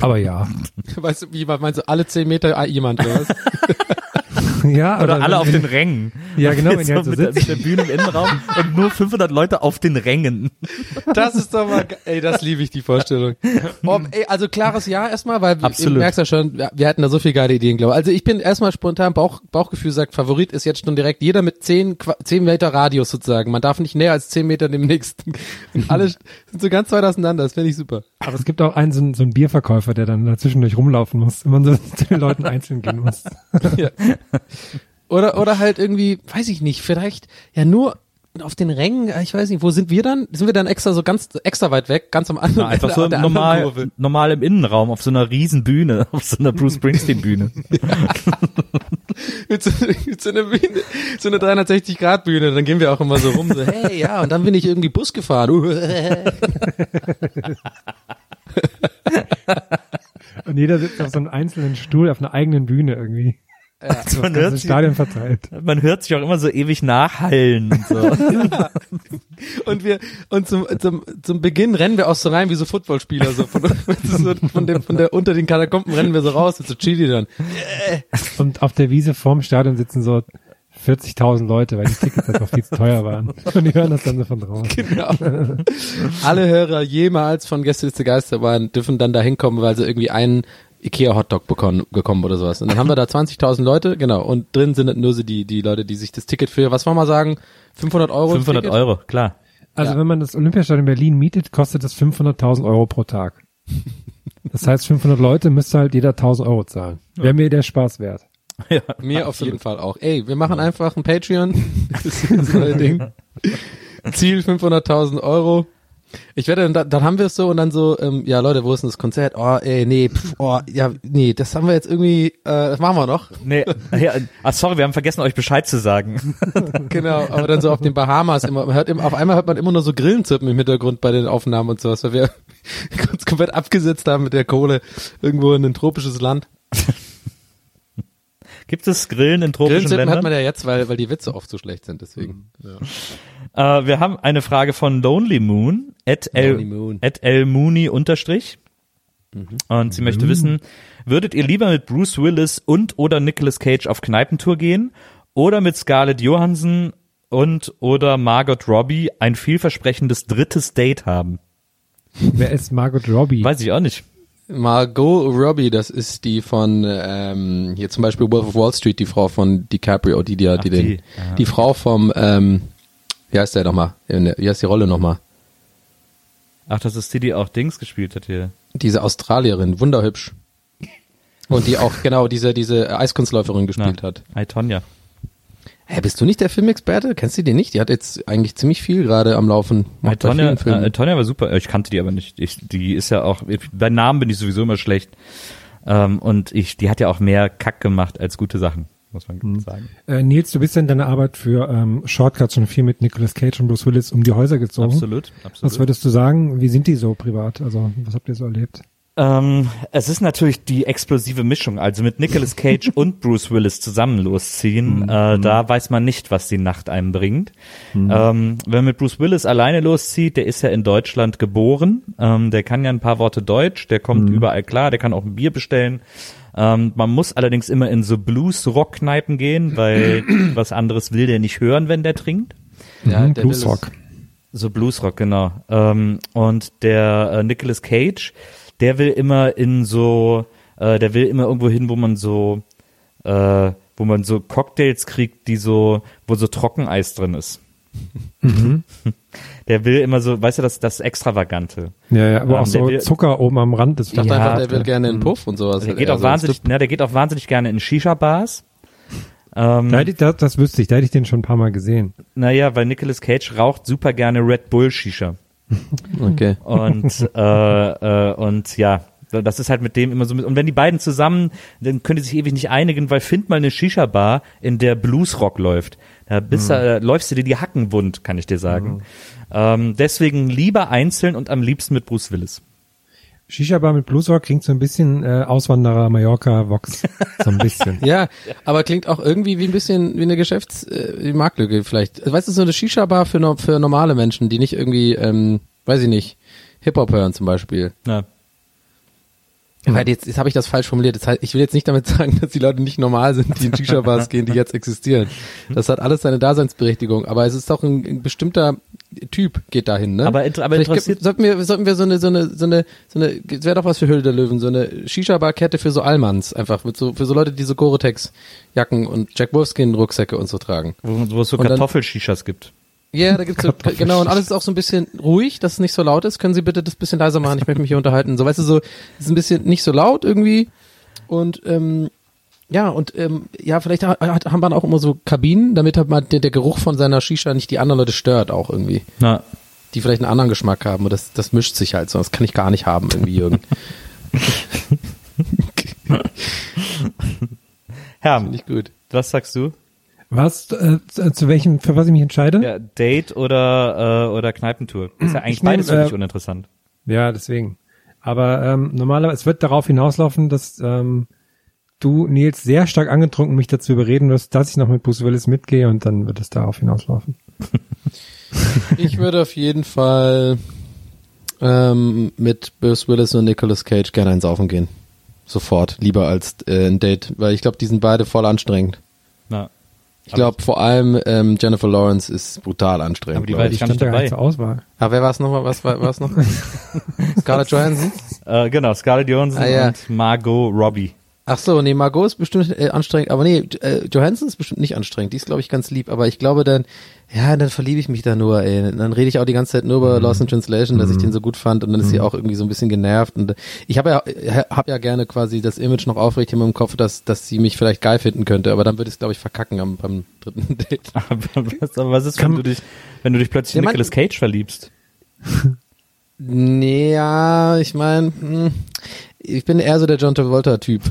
Aber ja. Weißt du, wie meinst du, alle zehn Meter ah, jemand oder was? ja, Oder alle auf den Rängen. Ja, genau, wenn die halt so mit, mit der Bühne im Innenraum und nur 500 Leute auf den Rängen. Das ist doch mal, ey, das liebe ich, die Vorstellung. Ob, ey, also klares Ja erstmal, weil Absolut. du merkst ja schon, wir, wir hatten da so viele geile Ideen, glaube ich. Also ich bin erstmal spontan, Bauch, Bauchgefühl sagt, Favorit ist jetzt schon direkt jeder mit zehn, Qua- zehn Meter Radius sozusagen. Man darf nicht näher als zehn Meter dem nächsten. Und alle sind so ganz weit auseinander, das finde ich super. Aber es gibt auch einen, so, einen- so einen Bierverkäufer, der dann dazwischendurch rumlaufen muss, wenn man so zu den Leuten einzeln gehen muss. Ja. Oder, oder halt irgendwie, weiß ich nicht, vielleicht ja nur auf den Rängen, äh, ich weiß nicht, wo sind wir dann? Sind wir dann extra so ganz extra weit weg, ganz am anderen Na, einfach Ende so der anderen normal, normal im Innenraum, auf so einer riesen Bühne, auf so einer Bruce Springsteen Bühne. mit so, mit so einer Bühne, so eine 360 Grad Bühne, dann gehen wir auch immer so rum, so, hey, ja, und dann bin ich irgendwie Bus gefahren. Und jeder sitzt auf so einem einzelnen Stuhl auf einer eigenen Bühne irgendwie. So Man hört sich- Stadion verteilt. Man hört sich auch immer so ewig nachhallen und so. Und wir, und zum, zum, zum Beginn rennen wir auch so rein wie so Footballspieler, so von, so von dem, von der, unter den Katakomben rennen wir so raus, so Chili dann. Und auf der Wiese vorm Stadion sitzen so 40.000 Leute, weil die Tickets einfach viel zu teuer waren. Und die hören das dann so von draußen. Genau. Alle Hörer jemals von Gästeliste Geisterbahn dürfen dann da hinkommen, weil sie irgendwie einen Ikea Hotdog bekommen, bekommen oder sowas. Und dann haben wir da 20.000 Leute, genau. Und drin sind nur so die, die Leute, die sich das Ticket für, was wollen wir sagen, 500 Euro? 500 Ticket? Euro, klar. Also Ja. wenn man das Olympiastadion Berlin mietet, kostet das 500.000 Euro pro Tag. Das heißt, 500 Leute müsste halt jeder 1000 Euro zahlen. Wäre mir der Spaß wert. Ja, Mir auf jeden Fall auch. Ey, wir machen einfach ein Patreon. Das ist das neue Ding. Ziel 500.000 Euro. Ich werde, dann, dann haben wir es so und dann so, ähm, ja Leute, wo ist denn das Konzert? Oh, ey, nee, pff, oh, ja, nee, das haben wir jetzt irgendwie, äh, das machen wir noch. Nee, ja, ah, sorry, wir haben vergessen, euch Bescheid zu sagen. Genau, aber dann so auf den Bahamas immer, man hört immer, auf einmal hört man immer nur so Grillenzirpen im Hintergrund bei den Aufnahmen und sowas, weil wir uns komplett abgesetzt haben mit der Kohle irgendwo in ein tropisches Land. Gibt es Grillen in tropischen hat Ländern? man ja jetzt, weil, weil die Witze oft so schlecht sind, deswegen. Äh, wir haben eine Frage von Lonely Moon, at Lonely El, Moon. at El Mooney unterstrich. Und sie möchte wissen, würdet ihr lieber mit Bruce Willis und oder Nicolas Cage auf Kneipentour gehen oder mit Scarlett Johansson und oder Margot Robbie ein vielversprechendes drittes Date haben? Wer ist Margot Robbie? Weiß ich auch nicht. Margot Robbie, das ist die von ähm, hier zum Beispiel Wolf of Wall Street, die Frau von DiCaprio, die die, die, Ach, den, die, die, ja. Frau vom ähm, wie heißt der nochmal? Wie heißt die Rolle nochmal? Ach, das ist die, die auch Dings gespielt hat hier. Diese Australierin, wunderhübsch. Und die auch genau diese diese Eiskunstläuferin gespielt Na, hat. Tonja. Hä, bist du nicht der Filmexperte? Kennst du die nicht? Die hat jetzt eigentlich ziemlich viel gerade am Laufen. Macht Tonja, äh, Tonja war super. Ich kannte die aber nicht. Ich, die ist ja auch, bei Namen bin ich sowieso immer schlecht. Ähm, und ich, die hat ja auch mehr Kack gemacht als gute Sachen. muss man Mhm. sagen. Äh, Nils, du bist ja in deiner Arbeit für ähm, Shortcuts schon viel mit Nicolas Cage und Bruce Willis um die Häuser gezogen. Absolut, Was absolut. würdest du sagen? Wie sind die so privat? Also, was habt ihr so erlebt? Ähm, es ist natürlich die explosive Mischung. Also mit Nicolas Cage und Bruce Willis zusammen losziehen, äh, da weiß man nicht, was die Nacht einem bringt. Ähm, wenn man mit Bruce Willis alleine loszieht, der ist ja in Deutschland geboren, ähm, der kann ja ein paar Worte Deutsch, der kommt überall klar, der kann auch ein Bier bestellen. Ähm, man muss allerdings immer in so Blues-Rock-Kneipen gehen, weil was anderes will der nicht hören, wenn der trinkt. Ja, Mhm, der Bluesrock. So Bluesrock, genau. Ähm, und der äh, Nicolas Cage, der will immer in so, äh, der will immer irgendwo hin, wo man so, äh, wo man so Cocktails kriegt, die so, wo so Trockeneis drin ist. Der will immer so, weißt du, das, das Extravagante. Ja, ja, aber Ähm, auch so will- Zucker oben am Rand des Ich dachte Ja, einfach, der will gerne in Puff und sowas. Also der geht Also auch wahnsinnig, ne, der geht auch wahnsinnig gerne in Shisha-Bars. Ähm, Da hätte ich, das, das wüsste ich, da hätte ich den schon ein paar Mal gesehen. naja, weil Nicolas Cage raucht super gerne Red Bull Shisha. Okay. Und, äh, äh, und ja, das ist halt mit dem immer so. Und wenn die beiden zusammen, dann können die sich ewig nicht einigen, weil find mal eine Shisha-Bar, in der Bluesrock läuft. Da bist du, äh, läufst du dir die Hacken wund, kann ich dir sagen. Ähm, deswegen lieber einzeln und am liebsten mit Bruce Willis. Shisha-Bar mit Bluesrock klingt so ein bisschen äh, Auswanderer Mallorca Vox. So ein bisschen. Ja, aber klingt auch irgendwie wie ein bisschen wie eine Geschäfts äh, wie Marktlücke vielleicht. Weißt du, so eine Shisha-Bar für, no- für normale Menschen, die nicht irgendwie, ähm, weiß ich nicht, Hip-Hop hören zum Beispiel. Ja. Weil jetzt, jetzt habe ich das falsch formuliert. Das heißt, ich will jetzt nicht damit sagen, dass die Leute nicht normal sind, die in Shisha-Bars gehen, die jetzt existieren. Das hat alles seine Daseinsberechtigung. Aber es ist doch ein, ein bestimmter Typ geht dahin, ne? Aber inter- aber interessiert- sollten wir, sollten wir so eine, so eine, so eine, so eine, es wäre doch was für Höhle der Löwen, so eine Shisha-Bar-Kette für so Allmanns, einfach mit so, für so Leute, die so Gore-Tex-Jacken und Jack Wolfskin-Rucksäcke und so tragen. Wo, wo es so Kartoffelshishas gibt. Ja, da gibt's so, genau, und alles ist auch so ein bisschen ruhig, dass es nicht so laut ist. Können Sie bitte das bisschen leiser machen? Ich möchte mich hier unterhalten. So, weißt du, so, es ist ein bisschen nicht so laut irgendwie. Und, ähm, ja, und, ähm, ja, vielleicht hat, hat, haben wir auch immer so Kabinen, damit halt mal der, der Geruch von seiner Shisha nicht die anderen Leute stört auch irgendwie. Na, Die vielleicht einen anderen Geschmack haben und das, das mischt sich halt so. Das kann ich gar nicht haben irgendwie, Jürgen. Herr, ich gut. was sagst du? Was, äh, zu welchem, für was ich mich entscheide? Ja, Date oder, äh, oder Kneipentour? Ist ja eigentlich Ich nehm, beides dich äh, uninteressant. Ja, deswegen. Aber ähm, normalerweise, es wird darauf hinauslaufen, dass ähm, du, Nils, sehr stark angetrunken mich dazu überreden wirst, dass ich noch mit Bruce Willis mitgehe und dann wird es darauf hinauslaufen. Ich würde auf jeden Fall ähm, mit Bruce Willis und Nicolas Cage gerne ins Saufen gehen. Sofort, lieber als äh, ein Date, weil ich glaube, die sind beide voll anstrengend. Na, Ich glaube, vor allem ähm, Jennifer Lawrence ist brutal anstrengend. Aber die war ich. Die gar nicht stand dabei. zur Auswahl. Ah, wer war es nochmal? Was war es noch? Scarlett Johansson? äh, genau, Scarlett Johansson Ah, ja. und Margot Robbie. Ach so, nee, Margot ist bestimmt äh, anstrengend, aber nee, äh, Johansson ist bestimmt nicht anstrengend. Die ist, glaube ich, ganz lieb, aber ich glaube dann, ja, dann verliebe ich mich da nur, ey. Dann rede ich auch die ganze Zeit nur über Lost in Translation, dass ich den so gut fand und dann ist sie auch irgendwie so ein bisschen genervt und äh, ich habe ja, äh, hab ja gerne quasi das Image noch aufrecht in meinem Kopf, dass, dass sie mich vielleicht geil finden könnte, aber dann würde ich es, glaube ich, verkacken am, beim dritten Date. Aber was, aber was ist, wenn du dich, wenn du dich plötzlich in Ja, Nicolas Cage verliebst? Nee, ja, ich meine, ich bin eher so der John Travolta-Typ.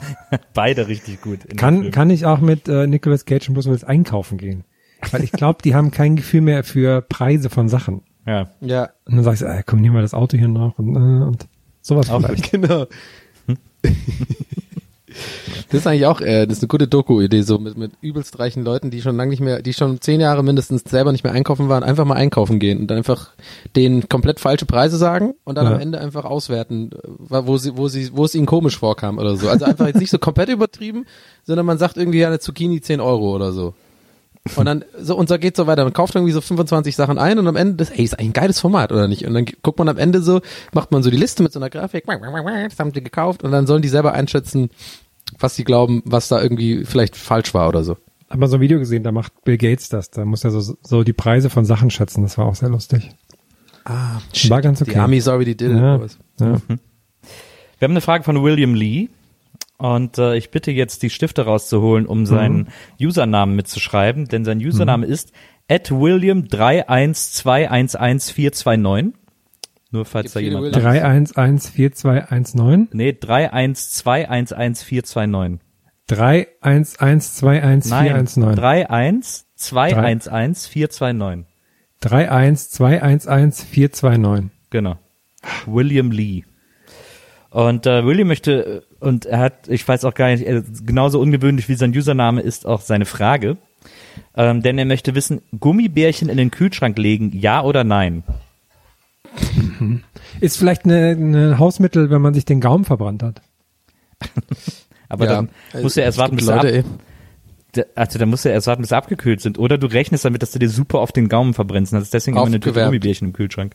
Beide richtig gut. Kann, kann ich auch mit äh, Nicolas Cage und Bruce Willis einkaufen gehen? Weil ich glaube, die haben kein Gefühl mehr für Preise von Sachen. Ja. Ja, Und dann sagst du, äh, komm, nimm mal das Auto hier noch und, äh, und sowas Auch genau. Das ist eigentlich auch, äh, das ist eine gute Doku-Idee, so mit, mit übelst reichen Leuten, die schon lange nicht mehr, die schon zehn Jahre mindestens selber nicht mehr einkaufen waren, einfach mal einkaufen gehen und dann einfach denen komplett falsche Preise sagen und dann Ja. am Ende einfach auswerten, äh, wo sie, wo sie, wo es ihnen komisch vorkam oder so. Also einfach jetzt nicht so komplett übertrieben, sondern man sagt irgendwie ja, eine Zucchini 10 Euro oder so. Und dann, so, und so geht so weiter. Man kauft irgendwie so 25 Sachen ein und am Ende, das, ey, ist eigentlich ein geiles Format, oder nicht? Und dann guckt man am Ende so, macht man so die Liste mit so einer Grafik, das haben die gekauft und dann sollen die selber einschätzen, was sie glauben, was da irgendwie vielleicht falsch war oder so. Hab mal so ein Video gesehen, da macht Bill Gates das. Da muss er so, so die Preise von Sachen schätzen. Das war auch sehr lustig. Ah, War ganz okay. Die Amis already did Ja, it. boys. ja. Wir haben eine Frage von William Lee. Und äh, ich bitte jetzt, die Stifte rauszuholen, um seinen Usernamen mitzuschreiben, denn sein Username ist at William 312111429. Nur falls da jemand. Williams. 31142119. Nee, 312111429. 31121419. 31 211 429. 31211 Genau. William Lee. Und äh, William möchte, und er hat, ich weiß auch gar nicht, er, genauso ungewöhnlich wie sein Username ist auch seine Frage. Ähm, denn er möchte wissen, Gummibärchen in den Kühlschrank legen, ja oder nein? Ist vielleicht eine Hausmittel, wenn man sich den Gaumen verbrannt hat. Aber Ja, dann musst du erst warten, bis sie, ab, Leute, d- also dann musst du erst warten, bis sie abgekühlt sind. Oder du rechnest damit, dass du dir super auf den Gaumen verbrennst. Und hast deswegen immer eine Tüte. Gummibärchen im Kühlschrank.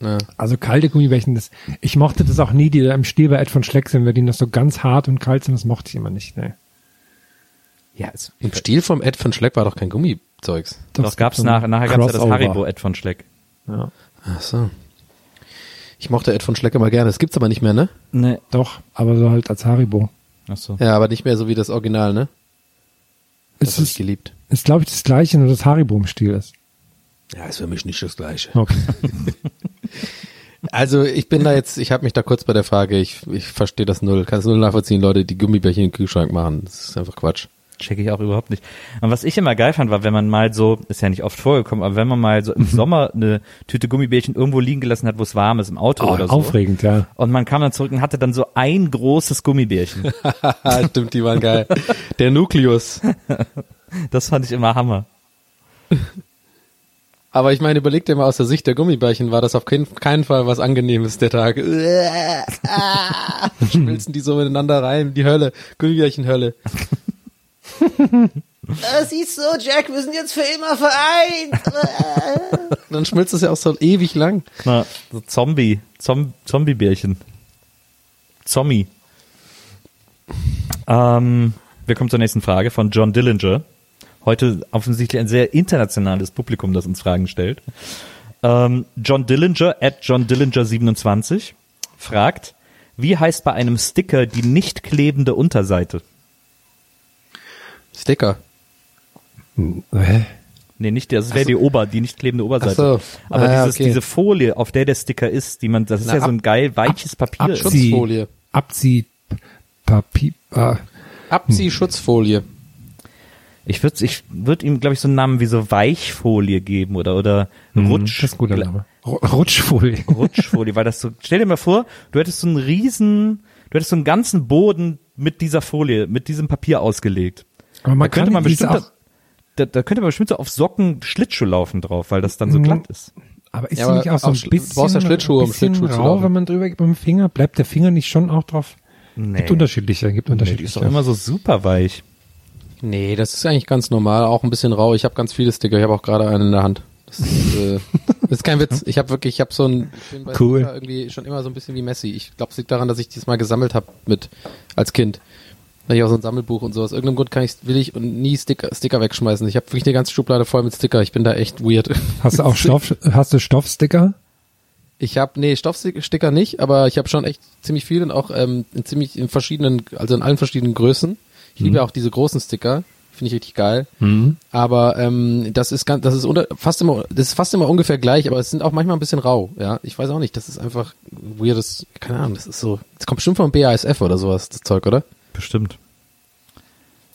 Ja. Also kalte Gummibärchen, das, ich mochte das auch nie, die da im Stil bei Ed von Schleck sind, weil die noch so ganz hart und kalt sind, das mochte ich immer nicht. Nee. Ja, es, Im Stil vom Ed von Schleck war doch kein Gummizeugs. doch gab's nach, nachher gab's ja das Haribo Ed von Schleck. Ja. Ach so. Ich mochte Ed von Schleck immer gerne. Das gibt's aber nicht mehr, ne? Ne, Doch, aber so halt als Haribo. ach so. Ja, aber nicht mehr so wie das Original, ne? Das Es hab ich ist, geliebt. ist glaube ich, das gleiche, nur das Haribo im Stil ist. Ja, ist für mich nicht das Gleiche. Okay. Also ich bin da jetzt, ich habe mich da kurz bei der Frage, ich, ich verstehe das null, kann es null nachvollziehen, Leute, die Gummibärchen im Kühlschrank machen. Das ist einfach Quatsch. Check ich auch überhaupt nicht. Und was ich immer geil fand, war, wenn man mal so, ist ja nicht oft vorgekommen, aber wenn man mal so im Sommer eine Tüte Gummibärchen irgendwo liegen gelassen hat, wo es warm ist, im Auto Oh, oder so. aufregend, ja. Und man kam dann zurück und hatte dann so ein großes Gummibärchen. Stimmt, die waren geil. Der Nukleus. Das fand ich immer Hammer. Aber ich meine, überleg dir mal aus der Sicht der Gummibärchen, war das auf keinen, keinen Fall was Angenehmes, der Tag. Schmilzen die so miteinander rein, die Hölle, Gummibärchen-Hölle. Siehst du, Jack, wir sind jetzt für immer vereint. Dann schmilzt es ja auch so ewig lang. Na, so Zombie, Zom Zombiebärchen. Zombie. Ähm, wir kommen zur nächsten Frage von John Dillinger. Heute offensichtlich ein sehr internationales Publikum, das uns Fragen stellt. Ähm, John Dillinger at John Dillinger 27 fragt, wie heißt bei einem Sticker die nicht klebende Unterseite? Sticker. Hä? Nee, nicht, das wäre die Ober, die nicht klebende Oberseite. Ach so. Aber Ah, dieses, okay. diese Folie, auf der der Sticker ist, die man, das ist Na, ja so ab- ein geil weiches Papier. ab- ist. Schutz- Schutzfolie. Abzieh, Papier, ah, Abziehschutzfolie. Ich würde ich würd ihm, glaube ich, so einen Namen wie so Weichfolie geben oder, oder Rutsch, das ist ein guter Name. Ru- Rutschfolie. Rutschfolie, weil das so, stell dir mal vor, du hättest so einen riesen, du hättest so einen ganzen Boden mit dieser Folie, mit diesem Papier ausgelegt. Aber man da könnte man bestimmt, auch, da, da könnte man bestimmt so auf Socken Schlittschuh laufen draf, weil das dann so Mhm. glatt ist. aber ist Ja, nicht auch so ein du bisschen, brauchst ja Schlittschuhe, um bisschen Schlittschuh zu rau, laufen. wenn man drüber geht mit dem Finger? Bleibt der Finger nicht schon auch drauf? Nee. Gibt unterschiedliche, gibt Nee, die unterschiedliche. ist doch immer so super weich. Nee, das ist eigentlich ganz normal, auch ein bisschen rau. Ich habe ganz viele Sticker, ich habe auch gerade einen in der Hand. Das ist, äh, das ist kein Witz. Ich habe wirklich, ich habe so ein, ich bin bei Cool. Sticker irgendwie schon immer so ein bisschen wie Messi. Ich glaube, es liegt daran, dass ich das mal gesammelt habe mit als Kind. Da ich auch so ein Sammelbuch und so. Aus irgendeinem Grund kann ich, will ich und nie Sticker, Sticker wegschmeißen. Ich habe wirklich eine ganze Schublade voll mit Sticker. Ich bin da echt weird. Hast du auch Stoff, hast du Stoffsticker? Ich habe nee Stoffsticker nicht, aber ich habe schon echt ziemlich viel und auch ähm, in ziemlich in verschiedenen, also in allen verschiedenen Größen. Ich liebe auch diese großen Sticker, finde ich richtig geil. Aber ähm, das ist ganz, das ist unter, fast immer, das ist fast immer ungefähr gleich, aber es sind auch manchmal ein bisschen rau. Ja, ich weiß auch nicht. Das ist einfach weirdes, keine Ahnung. Das ist so, das kommt bestimmt vom BASF oder sowas, das Zeug, oder? Bestimmt.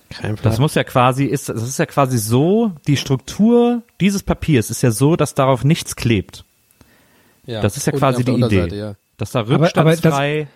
Kein Das muss ja quasi, ist, das ist ja quasi so, die Struktur dieses Papiers ist ja so, dass darauf nichts klebt. ja. Das ist ja quasi die Idee. Ja. Dass da aber das- rückstandsfrei,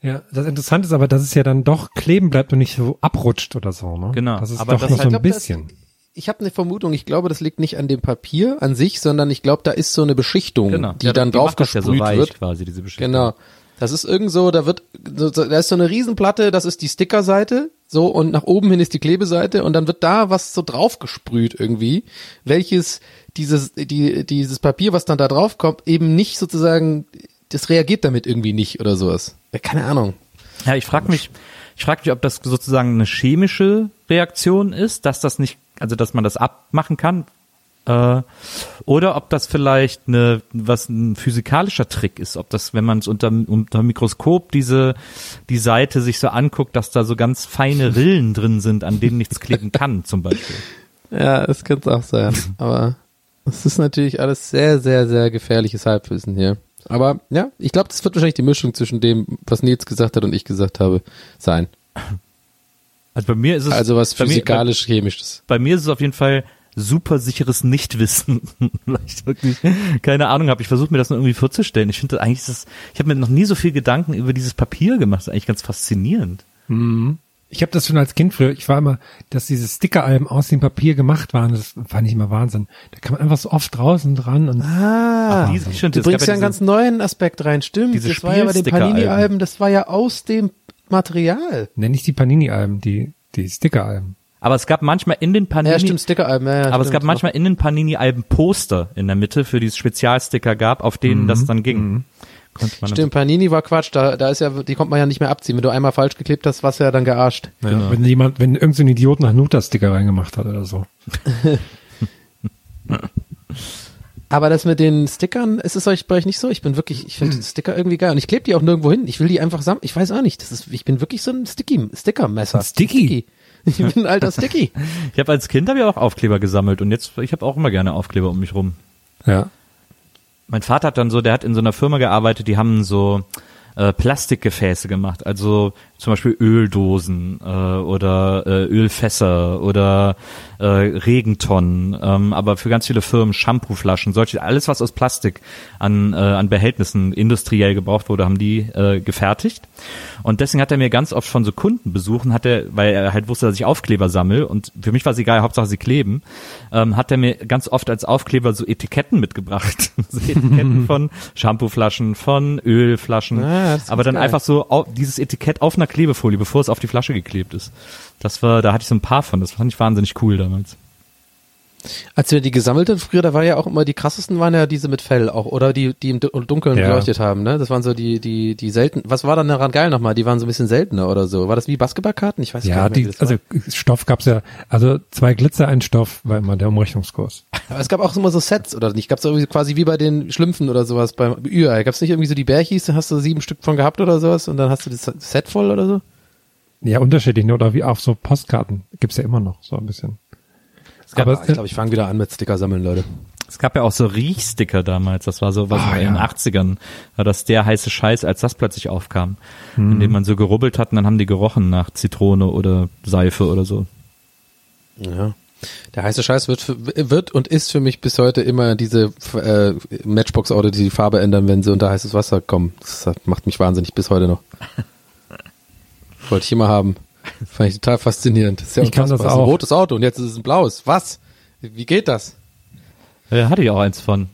Ja, das Interessante ist aber, dass es ja dann doch kleben bleibt und nicht so abrutscht oder so, ne? Genau, Das ist aber doch das noch halt- so ein das- bisschen. Ich habe eine Vermutung, ich glaube, das liegt nicht an dem Papier an sich, sondern ich glaube, da ist so eine Beschichtung, genau, die Ja, dann die drauf macht das ja so weich wird. quasi, diese Beschichtung. Genau. Das ist irgend so, da wird, da ist so eine Riesenplatte, das ist die Stickerseite, so, und nach oben hin ist die Klebeseite, und dann wird da was so drauf gesprüht irgendwie, welches dieses, die, dieses Papier, was dann da drauf kommt, eben nicht sozusagen, das reagiert damit irgendwie nicht oder sowas. Keine Ahnung. Ja, ich frage mich, ich frage mich, ob das sozusagen eine chemische Reaktion ist, dass das nicht, also dass man das abmachen kann, äh, oder ob das vielleicht eine, was ein physikalischer Trick ist, ob das, wenn man es unter, unter Mikroskop diese, die Seite sich so anguckt, dass da so ganz feine Rillen drin sind, an denen nichts kleben kann, zum Beispiel. Ja, das könnte auch sein. Aber es ist natürlich alles sehr, sehr, sehr gefährliches Halbwissen hier. Aber ja, ich glaube, das wird wahrscheinlich die Mischung zwischen dem, was Nils gesagt hat und ich gesagt habe, sein. Also bei mir ist es Also was bei mir- physikalisch-chemisches. bei mir ist es auf jeden Fall super sicheres Nichtwissen, weil ich wirklich keine Ahnung habe. Ich versuche mir das nur irgendwie vorzustellen. Ich finde eigentlich ist das, ich habe mir noch nie so viel Gedanken über dieses Papier gemacht. Das ist eigentlich ganz faszinierend. Ich habe das schon als Kind früher, ich war immer, dass diese Stickeralben aus dem Papier gemacht waren, das fand ich immer Wahnsinn. Da kann man einfach so oft draußen dran und Ah, Die- stimmt, du es gab bringst ja einen diese- ganz neuen Aspekt rein, stimmt. diese das war ja bei den. Panini-Alben, das war ja aus dem Material. nenne ich die Panini-Alben, die, die Stickeralben. Aber es gab manchmal in den Panini, Ja, stimmt, Sticker-Alben. Ja, ja, aber es stimmt. gab manchmal in den Panini-Alben Poster in der Mitte, für die es Spezialsticker gab, auf denen das dann ging. Konnte man Stimmt, Panini war Quatsch, da, da ist ja, die kommt man ja nicht mehr abziehen. Wenn du einmal falsch geklebt hast, warst du ja dann gearscht. Ja, Wenn jemand, wenn irgendein so ein Idiot nach Nuta-Sticker reingemacht hat oder so. Aber das mit den Stickern, ist es euch bei euch nicht so? Ich bin wirklich, ich finde Sticker irgendwie geil. Und ich klebe die auch nirgendwo hin. Ich will die einfach sammeln. Ich weiß auch nicht. Das ist, ich bin wirklich so ein Sticky, Stickermesser. Ein Sticky? Ich bin ein alter Sticky. Ich habe als Kind habe ich auch Aufkleber gesammelt und jetzt ich habe auch immer gerne Aufkleber um mich rum. Ja. Mein Vater hat dann so, der hat in so einer Firma gearbeitet, die haben so äh, Plastikgefäße gemacht, also zum Beispiel Öldosen äh, oder äh, Ölfässer oder äh, Regentonnen, ähm, aber für ganz viele Firmen Shampooflaschen, solche alles was aus Plastik an äh, an Behältnissen industriell gebraucht wurde, haben die äh, gefertigt. Und deswegen hat er mir ganz oft von so Kundenbesuchen, hat er, weil er halt wusste, dass ich Aufkleber sammle und für mich war es egal, Hauptsache sie kleben, ähm, hat er mir ganz oft als Aufkleber so Etiketten mitgebracht. so Etiketten von Shampooflaschen, von Ölflaschen, Ah, aber dann geil. einfach so au- dieses Etikett auf einer Klebefolie, bevor es auf die Flasche geklebt ist. Das war, da hatte ich so ein paar von, das fand ich wahnsinnig cool damals. Als wir die gesammelt haben früher, da war ja auch immer die krassesten waren ja diese mit Fell auch, oder die, die im Du- Dunkeln Ja. geleuchtet haben, ne? Das waren so die, die, die selten. Was war dann daran geil nochmal? Die waren so ein bisschen seltener oder so. War das wie Basketballkarten? Ich weiß Ja, gar nicht. mehr, die, also Stoff gab's ja, also zwei Glitzer, ein Stoff war immer der Umrechnungskurs. Aber es gab auch immer so Sets, oder nicht? Gab's irgendwie quasi wie bei den Schlümpfen oder sowas beim Ü-Ei. Gab's nicht irgendwie so die Bärchis, da hast du sieben Stück von gehabt oder sowas und dann hast du das Set voll oder so? Ja, unterschiedlich, ne? oder wie auch so Postkarten. Gibt's ja immer noch, so ein bisschen. Gab- Aber ich glaube, ich fange wieder an mit Sticker sammeln, Leute. Es gab ja auch so Riechsticker damals, das war so was Ah, in den ja. 80ern, war das der heiße Scheiß, als das plötzlich aufkam, Mhm. indem man so gerubbelt hat und dann haben die gerochen nach Zitrone oder Seife oder so. Ja. Der heiße Scheiß wird, für, wird und ist für mich bis heute immer diese äh, Matchbox-Auto, die die Farbe ändern, wenn sie unter heißes Wasser kommen. Das macht mich wahnsinnig bis heute noch. Wollte ich immer haben. Fand ich total faszinierend. Das ist ja Ich kann das ist ein auch. rotes Auto und jetzt ist es ein blaues. Was? Wie geht das? Ja, hatte ich auch eins von.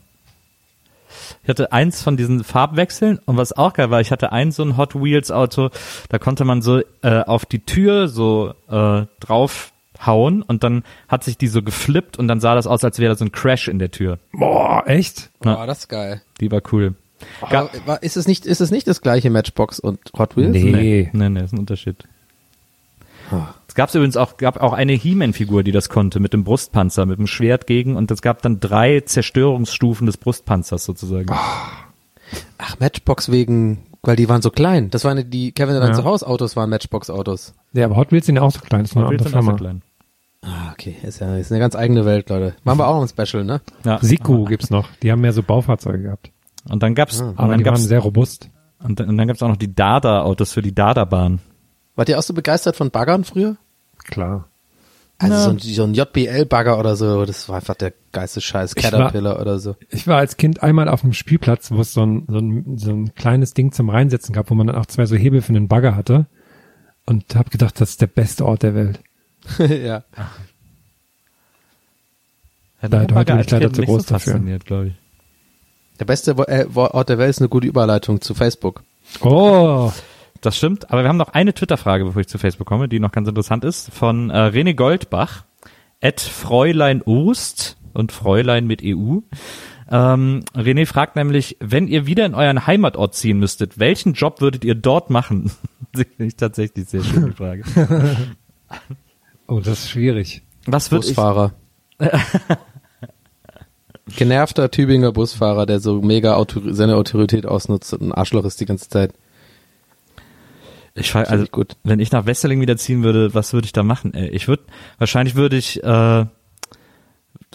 Ich hatte eins von diesen Farbwechseln und was auch geil war, ich hatte ein so ein Hot Wheels Auto, da konnte man so äh, auf die Tür so äh, draufhauen und dann hat sich die so geflippt und dann sah das aus, als wäre da so ein Crash in der Tür. Boah, echt? Ja. Boah, das ist geil. Die war cool. Aber, war- ist es nicht, ist es nicht das gleiche Matchbox und Hot Wheels? Nee. Nee, nee, ist ein Unterschied. Es gab übrigens auch, gab auch eine He-Man-Figur, die das konnte, mit dem Brustpanzer, mit dem Schwert gegen und es gab dann drei Zerstörungsstufen des Brustpanzers sozusagen. Ach, Matchbox wegen, weil die waren so klein. Das waren die Kevin allein Ja. zu Hause Autos waren Matchbox-Autos. Ja, aber Hot Wheels sind ja auch so klein, ist eine Hot Wheels sind auch so klein. Ah, okay. Ist ja, ist eine ganz eigene Welt, Leute. Machen wir auch noch ein Special, ne? Ja. Siku gibt's noch, die haben mehr so Baufahrzeuge gehabt. Und dann gab's, und Aber dann die waren gab's, sehr robust. und dann, und dann gab's auch noch die Dada-Autos für die Dada-Bahn. Wart ihr auch so begeistert von Baggern früher? Klar. Also so ein, so ein JBL-Bagger oder so, das war einfach der geilste Scheiß. Ich war- Caterpillar oder so. Ich war als Kind einmal auf einem Spielplatz, wo es so ein, so ein, so ein kleines Ding zum Reinsetzen gab, wo man dann auch zwei so Hebel für den Bagger hatte. Und habe gedacht, das ist der beste Ort der Welt. ja. Hat Da- der heute bin ich leider zu groß so dafür. glaube ich. Der beste äh, Ort der Welt ist eine gute Überleitung zu Facebook. Oh, Das stimmt, aber wir haben noch eine Twitter-Frage, bevor ich zu Facebook komme, die noch ganz interessant ist, von äh, René Goldbach, at Fräulein Ost und Fräulein mit EU. Ähm, René fragt nämlich, wenn ihr wieder in euren Heimatort ziehen müsstet, welchen Job würdet ihr dort machen? Ich tatsächlich sehr schöne Frage. oh, das ist schwierig. Was ich, Busfahrer. Genervter Tübinger Busfahrer, der so mega Autor seine Autorität ausnutzt und ein Arschloch ist die ganze Zeit. Ich Finde also, gut. wenn ich nach Wesseling wieder ziehen würde, was würde ich da machen? Ey, ich würde, wahrscheinlich würde ich, äh,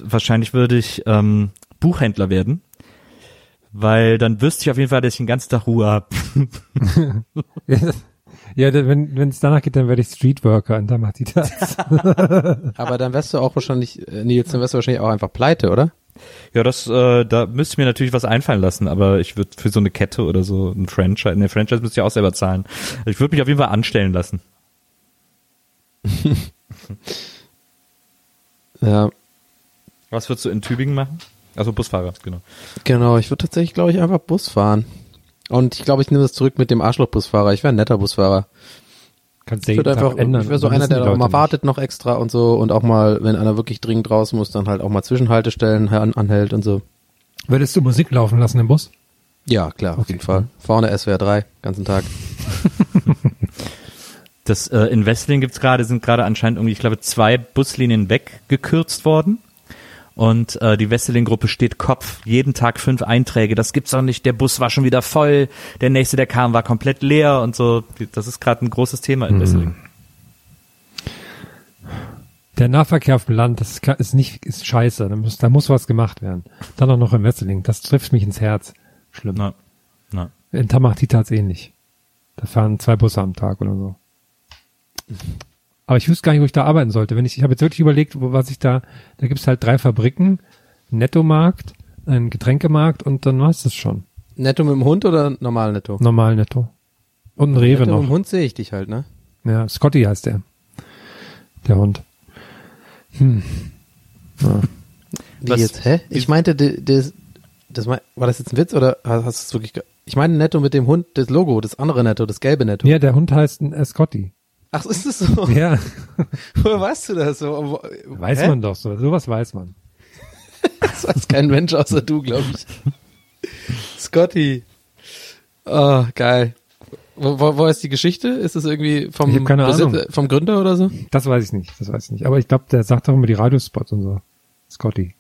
wahrscheinlich würde ich ähm, Buchhändler werden, weil dann wüsste ich auf jeden Fall, dass ich den ganzen Tag Ruhe habe. Ja, wenn es danach geht, dann werde ich Streetworker und dann macht die das. Aber dann wärst du auch wahrscheinlich, äh, Nils, dann wärst du wahrscheinlich auch einfach pleite, oder? Ja, das, äh, da müsste ich mir natürlich was einfallen lassen, aber ich würde für so eine Kette oder so ein Franchise, ne, Franchise müsste ich auch selber zahlen. Ich würde mich auf jeden Fall anstellen lassen. Ja, Was würdest du in Tübingen machen? Also Busfahrer, genau. genau. Ich würde tatsächlich, glaube ich, einfach Bus fahren. Und ich glaube, ich nehme das zurück mit dem Arschloch-Busfahrer. Ich wäre ein netter Busfahrer. Kannst Ich würde einfach, ändern. ich wäre so einer, der auch mal nicht. wartet noch extra und so und auch mal, wenn einer wirklich dringend raus muss, dann halt auch mal Zwischenhaltestellen an, anhält und so. Würdest du Musik laufen lassen im Bus? Ja, klar, auf jeden Fall. Vorne SWR 3, ganzen Tag. Das äh, in Wesseling gibt's gerade, sind gerade anscheinend irgendwie, ich glaube, zwei Buslinien weggekürzt worden. Und äh, die Wesseling-Gruppe steht Kopf. Jeden Tag fünf Einträge. Das gibt's doch nicht. Der Bus war schon wieder voll. Der nächste, der kam, war komplett leer und so. Das ist gerade ein großes Thema in Wesseling. Der Nahverkehr auf dem Land, das ist, nicht, ist scheiße. Da muss, da muss was gemacht werden. Dann auch noch in Wesseling. Das trifft mich ins Herz. Schlimm. Na, na. In Tamachtitats ähnlich. Da fahren zwei Busse am Tag oder so. Aber ich wüsste gar nicht, wo ich da arbeiten sollte. Wenn ich, ich habe jetzt wirklich überlegt, wo, was ich da, da gibt's halt drei Fabriken, Nettomarkt, einen Getränkemarkt und dann war's das schon. Netto mit dem Hund oder normal Netto? Normal Netto. Und ein Rewe Netto mit dem noch. Hund sehe ich dich halt, ne? Ja, Scotty heißt der. Der Hund. Wie Was- jetzt, hä? Ich meinte, das mei- war das jetzt ein Witz oder hast du es wirklich, ich meine Netto mit dem Hund, das Logo, das andere Netto, das gelbe Netto. Ja, der Hund heißt äh, Scotty. Ach, ist das so? Ja, Woher weißt du das so? weiß Hä? man doch so. Sowas weiß man. Das weiß kein Mensch außer du, glaube ich. Scotty. Oh, geil. Wo, wo, wo ist die Geschichte? Ist das irgendwie vom, Ahnung. vom Gründer oder so? Das weiß ich nicht. Das weiß ich nicht. Aber ich glaube, der sagt doch immer die Radiospots und so. Scotty.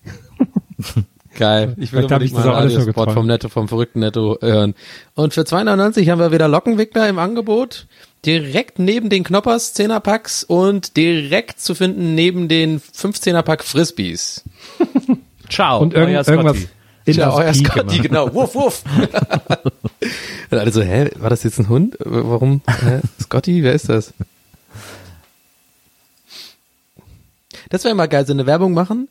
Geil. Ich will unbedingt ich mal einen Radiospot vom Netto, vom verrückten Netto hören. Und für 2,99 haben wir wieder Lockenwickler im Angebot. Direkt neben den Knoppers 10er Packs und direkt zu finden neben den 15er Pack Frisbees. Ciao. Und irgend, euer Scotty. irgendwas in das euer Scotty, genau. Wuff, wuff. und alle so, hä, war das jetzt ein Hund? Warum? Hä? Scotty, wer ist das? Das wäre mal geil, so eine Werbung machen,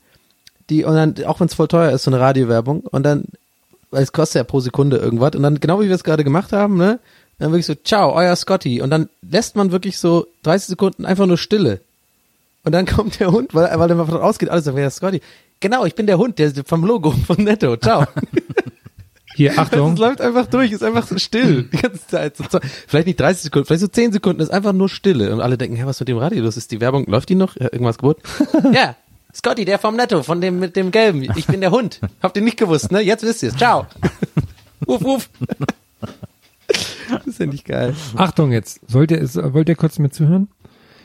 die, und dann, auch wenn es voll teuer ist, so eine Radiowerbung, und dann, weil es kostet ja pro Sekunde irgendwas, und dann, genau wie wir es gerade gemacht haben, ne, dann wirklich so, ciao, euer Scotty, und dann lässt man wirklich so 30 Sekunden einfach nur Stille. Und dann kommt der Hund, weil, weil der mal davon ausgeht, alles wer ist Scotty? Genau, ich bin der Hund, der vom Logo von Netto, ciao. Hier, Es Achtung. läuft einfach durch, ist einfach so still die ganze Zeit. Vielleicht nicht 30 Sekunden, vielleicht so 10 Sekunden, ist einfach nur Stille. Und alle denken, hä, was mit dem Radio los ist? Die Werbung, läuft die noch? Irgendwas geboten? ja, Scotty, der vom Netto, von dem mit dem Gelben. Ich bin der Hund. Habt ihr nicht gewusst, ne? Jetzt wisst ihr es. Ciao. Uff, uff. Das ist ja nicht geil. Achtung jetzt. Wollt ihr, wollt ihr kurz mit zuhören?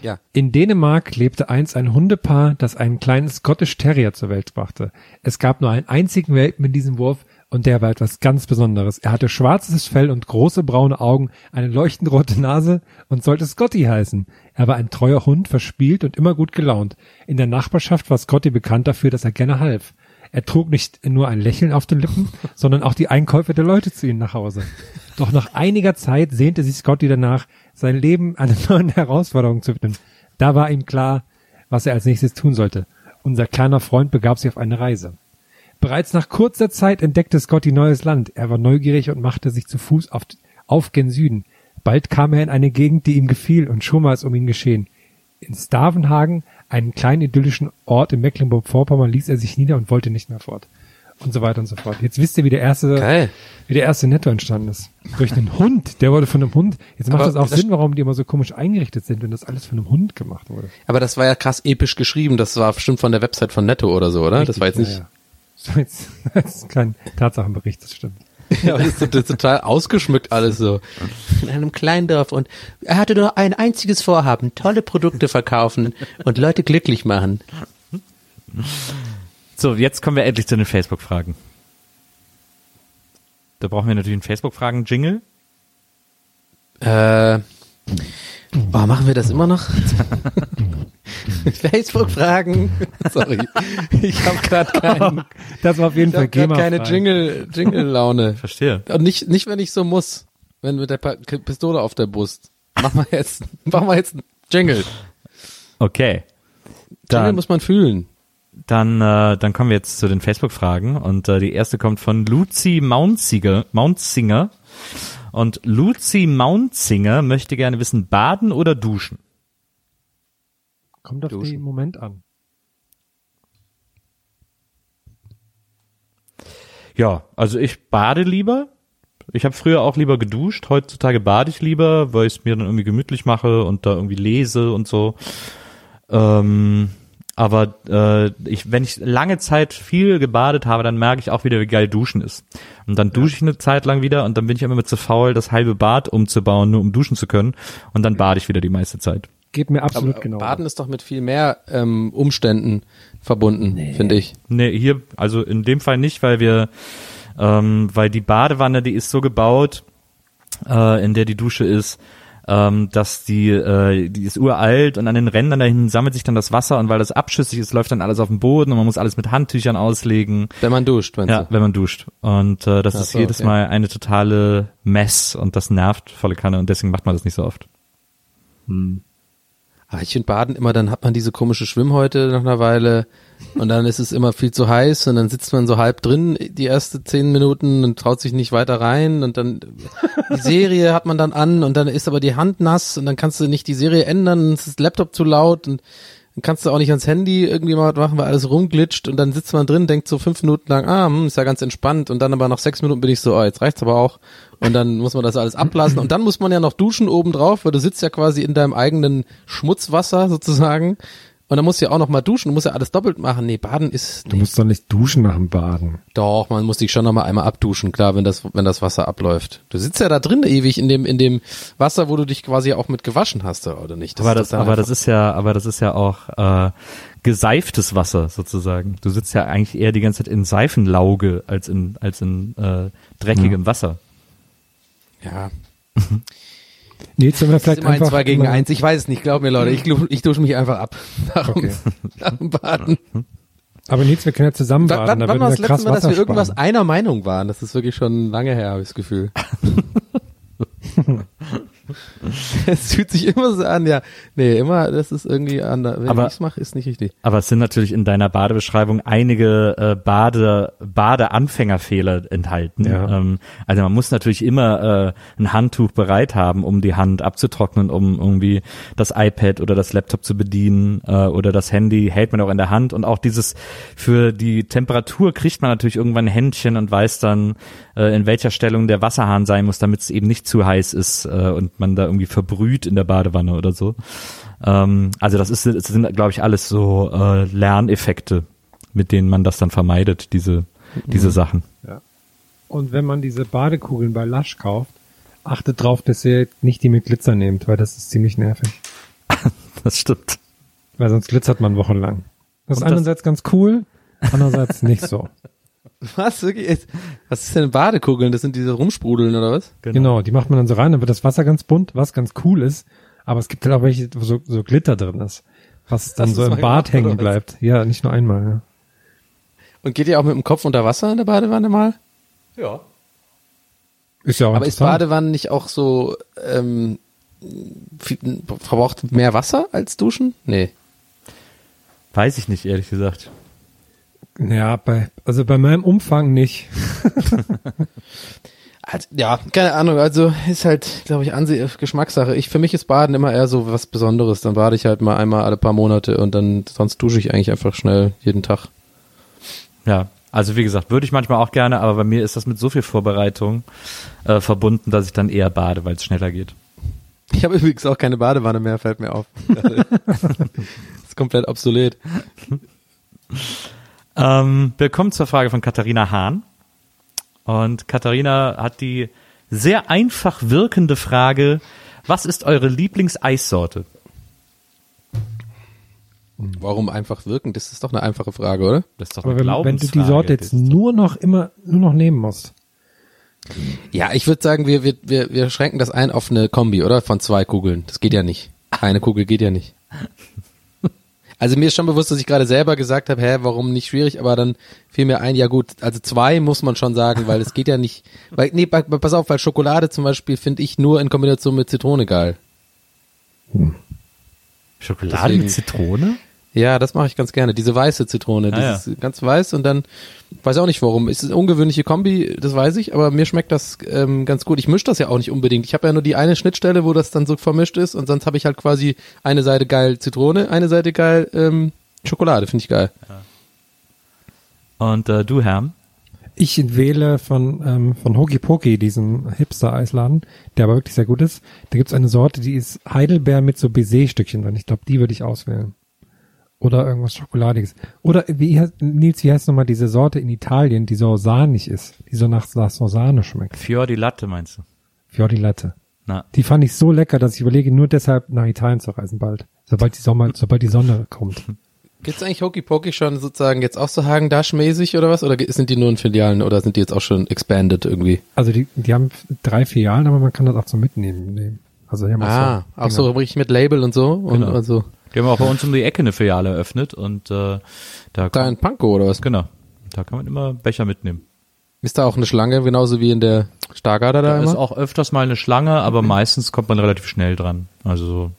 Ja. In Dänemark lebte einst ein Hundepaar, das einen kleinen Scottish Terrier zur Welt brachte. Es gab nur einen einzigen Welpen mit diesem Wurf und der war etwas ganz Besonderes. Er hatte schwarzes Fell und große braune Augen, eine leuchtend rote Nase und sollte Scotty heißen. Er war ein treuer Hund, verspielt und immer gut gelaunt. In der Nachbarschaft war Scotty bekannt dafür, dass er gerne half. Er trug nicht nur ein Lächeln auf den Lippen, sondern auch die Einkäufe der Leute zu ihnen nach Hause. Doch nach einiger Zeit sehnte sich Scotty danach, sein Leben einer neuen Herausforderung zu widmen. Da war ihm klar, was er als nächstes tun sollte. Unser kleiner Freund begab sich auf eine Reise. Bereits nach kurzer Zeit entdeckte Scotty neues Land. Er war neugierig und machte sich zu Fuß auf, auf gen Süden. Bald kam er in eine Gegend, die ihm gefiel und schon war es um ihn geschehen. In Stavenhagen, einen kleinen idyllischen Ort in Mecklenburg-Vorpommern, ließ er sich nieder und wollte nicht mehr fort. Und so weiter und so fort. Jetzt wisst ihr, wie der erste, Geil. wie der erste Netto entstanden ist. Durch einen Hund. Der wurde von einem Hund. Jetzt macht Aber das auch das- Sinn, warum die immer so komisch eingerichtet sind, wenn das alles von einem Hund gemacht wurde. Aber das war ja krass episch geschrieben. Das war bestimmt von der Website von Netto oder so, oder? Das war jetzt nicht. Ja, ja. So, jetzt, das ist kein Tatsachenbericht, das stimmt. Ja, das ist, das ist total ausgeschmückt alles so. In einem kleinen Dorf und er hatte nur ein einziges Vorhaben, tolle Produkte verkaufen und Leute glücklich machen. So, jetzt kommen wir endlich zu den Facebook-Fragen. Da brauchen wir natürlich einen Facebook-Fragen-Jingle. Äh, oh, machen wir das immer noch? Facebook-Fragen. Sorry, ich habe gerade keinen, Das war auf jeden ich Fall hab grad keine GEMA-frei. Jingle, Jingle-Laune. Verstehe. Und nicht, nicht, wenn ich so muss. Wenn mit der Pa- Pistole auf der Brust. Mach mal jetzt, mach mal jetzt einen Jingle. Okay. Jingle Dann, muss man fühlen. dann, äh, dann kommen wir jetzt zu den Facebook-Fragen. Und äh, die erste kommt von Lucy Mountsinger. Mountsinger. Und Lucy Mountsinger möchte gerne wissen, baden oder duschen? Kommt auf Duschen. den Moment an. Ja, also ich bade lieber. Ich habe früher auch lieber geduscht. Heutzutage bade ich lieber, weil ich es mir dann irgendwie gemütlich mache und da irgendwie lese und so. Ähm, aber äh, ich, wenn ich lange Zeit viel gebadet habe, dann merke ich auch wieder, wie geil Duschen ist. Und dann dusche ich eine Zeit lang wieder und dann bin ich immer mit zu faul, das halbe Bad umzubauen, nur um duschen zu können. Und dann bade ich wieder die meiste Zeit. Geht mir absolut Aber genau. Baden ist doch mit viel mehr ähm, Umständen verbunden, finde ich. Nee, hier, also in dem Fall nicht, weil wir, ähm, weil die Badewanne, die ist so gebaut, äh, in der die Dusche ist, ähm, dass die, äh, die ist uralt und an den Rändern dahin sammelt sich dann das Wasser und weil das abschüssig ist, läuft dann alles auf den Boden und man muss alles mit Handtüchern auslegen. Wenn man duscht, meinst Ja, du? wenn man duscht. Und äh, das Ach ist so, jedes okay. Mal eine totale Mess und das nervt volle Kanne und deswegen macht man das nicht so oft. Aber ich finde Baden immer, dann hat man diese komische Schwimmhäute nach einer Weile und dann ist es immer viel zu heiß und dann sitzt man so halb drin die erste zehn Minuten und traut sich nicht weiter rein und dann die Serie hat man dann an und dann ist aber die Hand nass und dann kannst du nicht die Serie ändern es ist Laptop zu laut und dann kannst du auch nicht ans Handy irgendwie mal machen, weil alles rumglitscht und dann sitzt man drin, denkt so fünf Minuten lang, ah, hm, ist ja ganz entspannt und dann aber nach sechs Minuten bin ich so, oh, jetzt reicht's aber auch und dann muss man das alles ablassen und dann muss man ja noch duschen oben drauf, weil du sitzt ja quasi in deinem eigenen Schmutzwasser sozusagen und dann musst du ja auch noch mal duschen, du musst ja alles doppelt machen. Nee, baden ist Du musst doch nicht duschen nach dem Baden. doch, man muss dich schon noch mal einmal abduschen, klar, wenn das wenn das Wasser abläuft. Du sitzt ja da drin ewig in dem in dem Wasser, wo du dich quasi auch mit gewaschen hast, oder nicht? aber ist das, aber das ist ja, aber das ist ja auch äh, geseiftes Wasser sozusagen. Du sitzt ja eigentlich eher die ganze Zeit in Seifenlauge als in als in äh, dreckigem Wasser. ja, Nils, wenn wir Das ist vielleicht immer ein einfach 2 gegen immer- 1. Ich weiß es nicht, glaub mir, Leute. Ich, ich dusche mich einfach ab. Nach, Okay. nach dem Baden. Aber Nils, wir können ja zusammen baden, wann, da wann war das letzte Mal, dass wir irgendwas sparen. einer Meinung waren? Das ist wirklich schon lange her, habe ich das Gefühl. es fühlt sich immer so an, ja. Nee, immer, das ist irgendwie anders. Wenn Aber- ich es mache, ist nicht richtig. Aber es sind natürlich in deiner Badebeschreibung einige äh, Bade, Badeanfängerfehler enthalten. Ja. Ähm, also man muss natürlich immer äh, ein Handtuch bereit haben, um die Hand abzutrocknen, um irgendwie das iPad oder das Laptop zu bedienen äh, oder das Handy hält man auch in der Hand und auch dieses für die Temperatur kriegt man natürlich irgendwann ein Händchen und weiß dann, äh, in welcher Stellung der Wasserhahn sein muss, damit es eben nicht zu heiß ist äh, und man da irgendwie verbrüht in der Badewanne oder so. Ähm, also das ist, das sind, glaube ich, alles so äh, Lerneffekte, mit denen man das dann vermeidet, diese, diese Sachen. Und wenn man diese Badekugeln bei Lush kauft, achtet drauf, dass ihr nicht die mit Glitzer nehmt, weil das ist ziemlich nervig. Das stimmt. Weil sonst glitzert man wochenlang. Das ist Und einerseits ganz cool, andererseits nicht so. Was? Wirklich? Was ist denn Badekugeln? Das sind diese Rumsprudeln oder was? Genau. die macht man dann so rein, dann wird das Wasser ganz bunt, was ganz cool ist. Aber es gibt halt auch welche, wo so, so Glitter drin ist, was dann Hast so im Bad hängen bleibt. Ja, nicht nur einmal. Ja. Und geht ihr auch mit dem Kopf unter Wasser in der Badewanne mal? Ist ja auch Aber ist. Badewanne nicht auch so, ähm, viel, verbraucht mehr Wasser als Duschen? Nee. Weiß ich nicht, ehrlich gesagt. Ja, bei, also bei meinem Umfang nicht. Also, ja, keine Ahnung, also ist halt, glaube ich, Anseh Geschmackssache. Ich, für mich ist Baden immer eher so was Besonderes. Dann bade ich halt mal einmal alle paar Monate und dann, sonst dusche ich eigentlich einfach schnell jeden Tag. Ja, also wie gesagt, würde ich manchmal auch gerne, aber bei mir ist das mit so viel Vorbereitung äh, verbunden, dass ich dann eher bade, weil es schneller geht. Ich habe übrigens auch keine Badewanne mehr, fällt mir auf. ist komplett obsolet. Ähm, willkommen zur Frage von Katharina Hahn. Und Katharina hat die sehr einfach wirkende Frage, was ist eure Lieblingseissorte? Warum einfach wirken? Das ist doch eine einfache Frage, oder? Das ist doch Aber eine wenn, wenn du die. Sorte jetzt nur noch immer, nur noch nehmen musst. Ja, ich würde sagen, wir, wir, wir, wir schränken das ein auf eine Kombi, oder? Von zwei Kugeln. Das geht ja nicht. Eine Kugel geht ja nicht. Also mir ist schon bewusst, dass ich gerade selber gesagt habe, hä, warum nicht schwierig, aber dann fiel mir ein, ja gut, also zwei muss man schon sagen, weil es geht ja nicht, weil, nee, pa- pass auf, weil Schokolade zum Beispiel finde ich nur in Kombination mit Zitrone geil. Schokolade Deswegen- mit Zitrone? Ja, das mache ich ganz gerne. Diese weiße Zitrone, Ah, dieses ganz weiß und dann weiß auch nicht warum. Es ist eine ungewöhnliche Kombi, das weiß ich, aber mir schmeckt das ähm, ganz gut. Ich mische das ja auch nicht unbedingt. Ich habe ja nur die eine Schnittstelle, wo das dann so vermischt ist und sonst habe ich halt quasi eine Seite geil Zitrone, eine Seite geil ähm, Schokolade, finde ich geil. Und äh, du, Herm? Ich wähle von, ähm, von Hoki Poki, diesem Hipster-Eisladen, der aber wirklich sehr gut ist. Da gibt's eine Sorte, die ist Heidelbeer mit so Baiser-Stückchen drin. Ich glaube, die würde ich auswählen. Oder irgendwas Schokoladiges. Oder wie heißt, Nils, wie heißt nochmal diese Sorte in Italien, die so sahnig ist, die so nach, nach so Sahne schmeckt? Fior di Latte meinst du? Fiori Latte. Na, Die fand ich so lecker, dass ich überlege, nur deshalb nach Italien zu reisen bald. Sobald die Sommer, sobald die Sonne kommt. Gibt's eigentlich Hokey Pokey schon sozusagen jetzt auch so Hagen-Dash-mäßig oder was? Oder sind die nur in Filialen oder sind die jetzt auch schon expanded irgendwie? Also die, die haben drei Filialen, aber man kann das auch so mitnehmen. nehmen. Also die haben Ah, so auch so richtig mit Label und so und Genau. also die haben auch bei uns um die Ecke eine Filiale eröffnet und äh, da, da in Pankow oder was? genau, da kann man immer Becher mitnehmen. Ist da auch eine Schlange, genauso wie in der Stargarder da Da ist immer? auch öfters mal eine Schlange, aber meistens kommt man relativ schnell dran. Also so,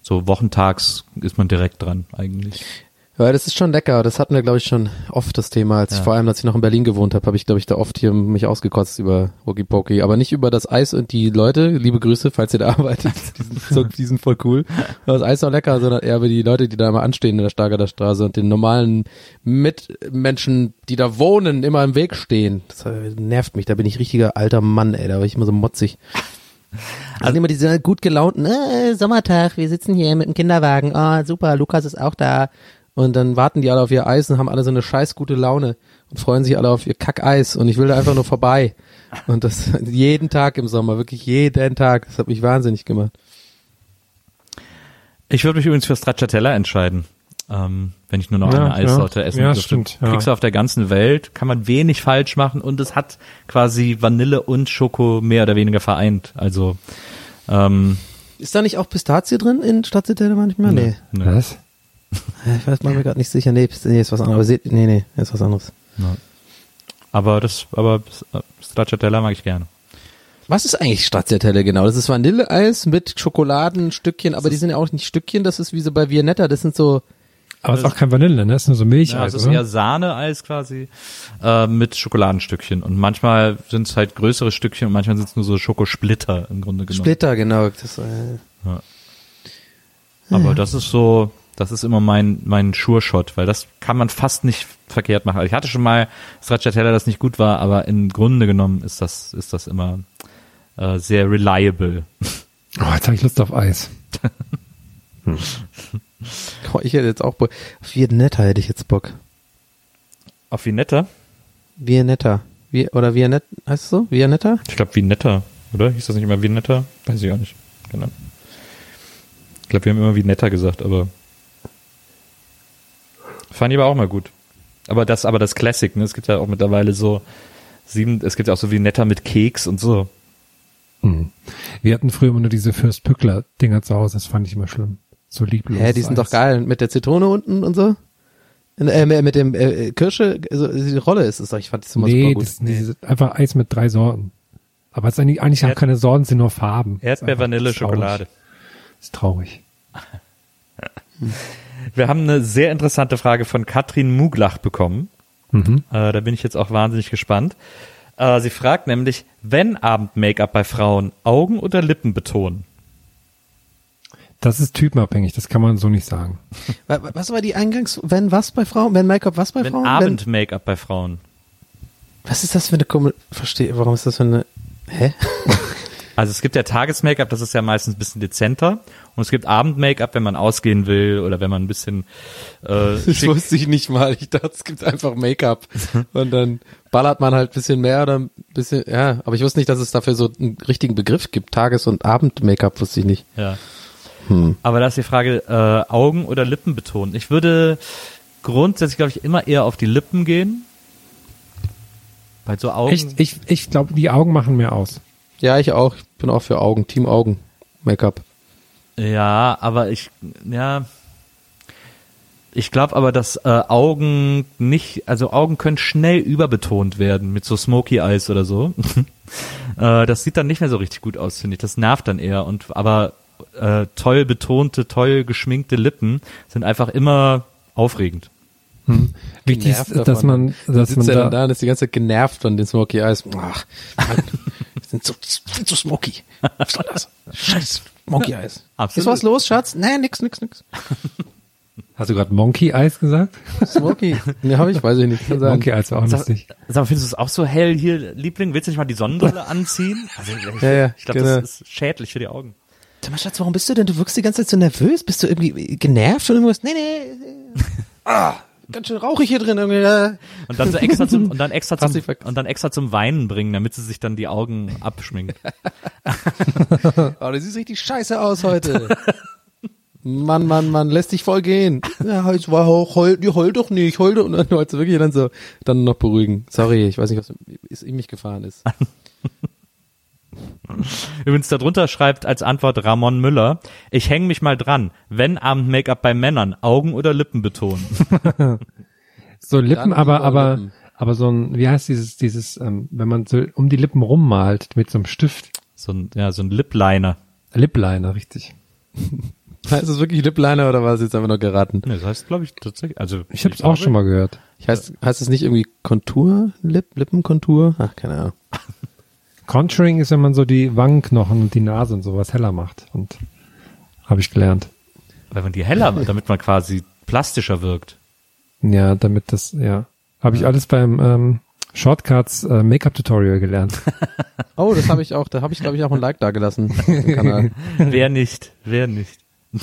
so wochentags ist man direkt dran eigentlich. Ja, das ist schon lecker. Das hatten wir, glaube ich, schon oft das Thema. Als ich, Ja. vor allem, als ich noch in Berlin gewohnt habe, habe ich, glaube ich, da oft hier mich ausgekotzt über Hokey Pokey. Aber nicht über das Eis und die Leute. Liebe Grüße, falls ihr da arbeitet. Die sind, so, die sind voll cool. Das Eis ist auch lecker, sondern eher über die Leute, die da immer anstehen in der Stargarder Straße und den normalen Mitmenschen, die da wohnen, immer im Weg stehen. Das nervt mich. Da bin ich richtiger alter Mann, ey. Da bin ich immer so motzig. Also immer diese gut gelaunten, äh, Sommertag, wir sitzen hier mit dem Kinderwagen, ah, super, Lukas ist auch da. Und dann warten die alle auf ihr Eis und haben alle so eine scheiß gute Laune und freuen sich alle auf ihr Kackeis und ich will da einfach nur vorbei. Und das jeden Tag im Sommer, wirklich jeden Tag. Das hat mich wahnsinnig gemacht. Ich würde mich übrigens für Stracciatella entscheiden, ähm, wenn ich nur noch Ja, eine Eissorte ja. essen Ja, dürfte. stimmt, ja. Kriegst du auf der ganzen Welt, kann man wenig falsch machen und es hat quasi Vanille und Schoko mehr oder weniger vereint. Also ähm, Ist da nicht auch Pistazie drin in Stadtzitelle manchmal? Nee. ne. Was? Ich weiß, bin mir gerade nicht sicher. Nee, nee, ist was anderes. Nee, nee, ist was anderes. Aber das, aber äh, Stracciatella mag ich gerne. Was ist eigentlich Stracciatelle genau? Das ist Vanilleeis mit Schokoladenstückchen, aber die sind ja auch nicht Stückchen, das ist wie so bei Viennetta, das sind so, Aber es ist auch kein Vanille, ne? Es ist nur so Ja, Milcheis, es ist oder? eher Sahneeis quasi äh, mit Schokoladenstückchen. Und manchmal sind es halt größere Stückchen und manchmal sind es nur so Schokosplitter im Grunde genommen. Splitter, genau. Das, äh, Aber das ist so, das ist immer mein, mein Sure-Shot, weil das kann man fast nicht verkehrt machen. Also Ich hatte schon mal Stracciatella, das nicht gut war, aber im Grunde genommen ist das, ist das immer äh, sehr reliable. Oh, jetzt habe ich Lust auf Eis. oh, ich hätte jetzt auch Bock. Auf Viennetta hätte ich jetzt Bock. Auf Vinetta? Viennetta. Wie, oder Viennetta, heißt es so? Viennetta? Ich glaube Vinetta, oder? Hieß das nicht immer Vinetta? Weiß ich auch nicht. Genau. Ich glaube, wir haben immer Vinetta gesagt, aber fand ich aber auch mal gut. Aber das, aber das Classic, ne? Es gibt ja auch mittlerweile so sieben, es gibt ja auch so Vinetta mit Keks und so. Hm. Wir hatten früher immer nur diese Fürst-Pückler-Dinger zu Hause, das fand ich immer schlimm. So lieblos. Hä, die sind doch geil. Mit der Zitrone unten und so? Äh, mit dem äh, Kirsche, also die Rolle ist es doch. Ich fand das immer Nee, super gut. das, diese, einfach Eis mit drei Sorten. Aber es ist eigentlich, eigentlich auch Erd- keine Sorten, es sind nur Farben. Erdbeer, Ist Vanille, traurig. Schokolade. Ist traurig. Wir haben eine sehr interessante Frage von Katrin Muglach bekommen. Mhm. Äh, da bin ich jetzt auch wahnsinnig gespannt. Äh, sie fragt nämlich, wenn Abend-Make-up bei Frauen Augen oder Lippen betonen? Das ist typenabhängig, das kann man so nicht sagen. Wa- wa- Was war die Eingangs, wenn was bei Frauen? Wenn Make-up was bei Wenn Frauen? Abend-Make-up bei Frauen. was ist das für eine Kummel? Verstehe, warum ist das für eine, hä? Also es gibt ja Tages-Make-up, das ist ja meistens ein bisschen dezenter. Und es gibt Abend-Make-up, wenn man ausgehen will oder wenn man ein bisschen äh, Das wusste ich nicht mal. Ich dachte, es gibt einfach Make-up. Und dann ballert man halt ein bisschen mehr oder ein bisschen, ja. Aber ich wusste nicht, dass es dafür so einen richtigen Begriff gibt. Tages- und Abend-Make-up wusste ich nicht. Ja. Aber da ist die Frage, äh, Augen oder Lippen betonen. Ich würde grundsätzlich, glaube ich, immer eher auf die Lippen gehen. Bei so Augen. Echt, ich, ich glaube, die Augen machen mehr aus. Ja, ich auch. Ich bin auch für Augen. Team Augen. Make-up. Ja, aber ich, ja. Ich glaube aber, dass äh, Augen nicht, also Augen können schnell überbetont werden mit so Smoky Eyes oder so. äh, das sieht dann nicht mehr so richtig gut aus, finde ich. Das nervt dann eher. Und aber äh, toll betonte, toll geschminkte Lippen sind einfach immer aufregend. Wichtig ist, Genervt dass davon. man, dass man da, dann da und ist die ganze Zeit genervt von den Smoky Eyes. Ach, Mann, die sind so, sind so smoky. Was Scheiß Smoky Eyes. Absolut. Ist was los, Schatz? Nee, nix, nix, nix. hast du gerade Monkey Eyes gesagt? Smoky. Ne, hab ich, weiß ich nicht. Kann. Monkey Eyes war auch Sag, lustig. sag mal, findest du es auch so hell hier, Liebling? Willst du nicht mal die Sonnenbrille anziehen? Also ich, Ja, ja, ich glaube, genau. das ist schädlich für die Augen. Sag mal, Schatz, warum bist du denn? Du wirkst die ganze Zeit so nervös. Bist du irgendwie genervt oder irgendwas? Nee, nee. Ah, ganz schön rauchig hier drin irgendwie. Und dann so extra zum, und dann extra zum, und dann extra zum Weinen bringen, damit sie sich dann die Augen abschminkt. Oh, du siehst richtig scheiße aus heute. Mann, Mann, Mann, lässt dich voll gehen. Ja, es war auch, heul, die heul doch nicht, heul doch. Und dann wolltest du wirklich dann so, dann noch beruhigen. Sorry, ich weiß nicht, was ist in mich gefahren ist. Übrigens darunter schreibt als Antwort Ramon Müller, ich hänge mich mal dran, wenn Abend-Make-up bei Männern, Augen oder Lippen betonen. So Lippen, Dann aber, aber, Lippen. aber so ein, wie heißt dieses, dieses, ähm, wenn man so um die Lippen rummalt mit so einem Stift. So ein, ja, so ein Lip-Liner. Lipliner, richtig. Heißt es wirklich Lipliner oder war es jetzt einfach nur geraten? Nee, das heißt, glaube ich, tatsächlich, also. Ich habe es auch schon mal gehört. Ich heißt, heißt es nicht irgendwie Kontur? Lip, Lippenkontur? Ach, keine Ahnung. Contouring ist, wenn man so die Wangenknochen und die Nase und sowas heller macht. Und habe ich gelernt. Weil man die heller, damit man quasi plastischer wirkt. Ja, damit das, ja. Habe ich alles beim ähm, Shortcuts äh, Make-up-Tutorial gelernt. Oh, das habe ich auch, da habe ich, glaube ich, auch ein Like da gelassen. Wer nicht? Wer nicht?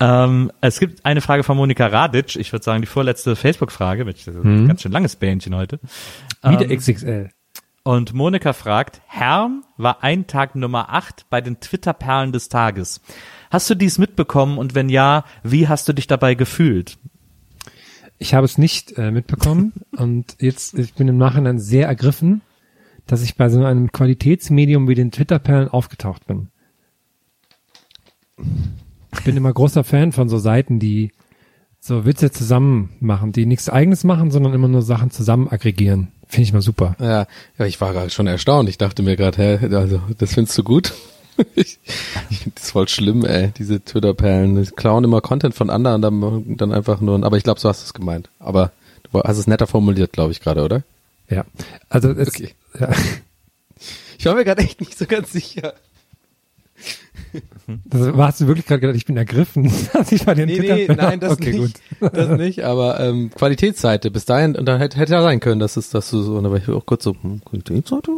ähm, es gibt eine Frage von Monika Radic. Ich würde sagen, die vorletzte Facebook-Frage. ein Ganz schön langes Bähnchen heute. Wieder Ähm, XXL. Und Monika fragt, Herrn war ein Tag Nummer 8 bei den Twitter-Perlen des Tages. Hast du dies mitbekommen und wenn ja, wie hast du dich dabei gefühlt? Ich habe es nicht äh, mitbekommen und jetzt, ich bin im Nachhinein sehr ergriffen, dass ich bei so einem Qualitätsmedium wie den Twitter-Perlen aufgetaucht bin. Ich bin immer großer Fan von so Seiten, die so Witze zusammen machen, die nichts eigenes machen, sondern immer nur Sachen zusammen aggregieren. Finde ich mal super. Ja, ja, ich war gerade schon erstaunt. Ich dachte mir gerade, hä, also, das findest du gut? ich das voll schlimm, ey, diese Twitter-Perlen. Die klauen immer Content von anderen, dann, dann einfach nur, aber ich glaube, so hast du es gemeint. Aber du hast es netter formuliert, glaube ich, gerade, oder? Ja. Also es, Okay. ja, Ich war mir gerade echt nicht so ganz sicher. das hast du wirklich gerade gedacht, ich bin ergriffen, dass ich bei den Nee, nee, nein, das okay, nicht. Gut. Das nicht, aber ähm, Qualitätsseite bis dahin, und dann hätte, hätte ja sein können, dass es, dass du so, und da war ich auch kurz so, hm, Qualitätsseite,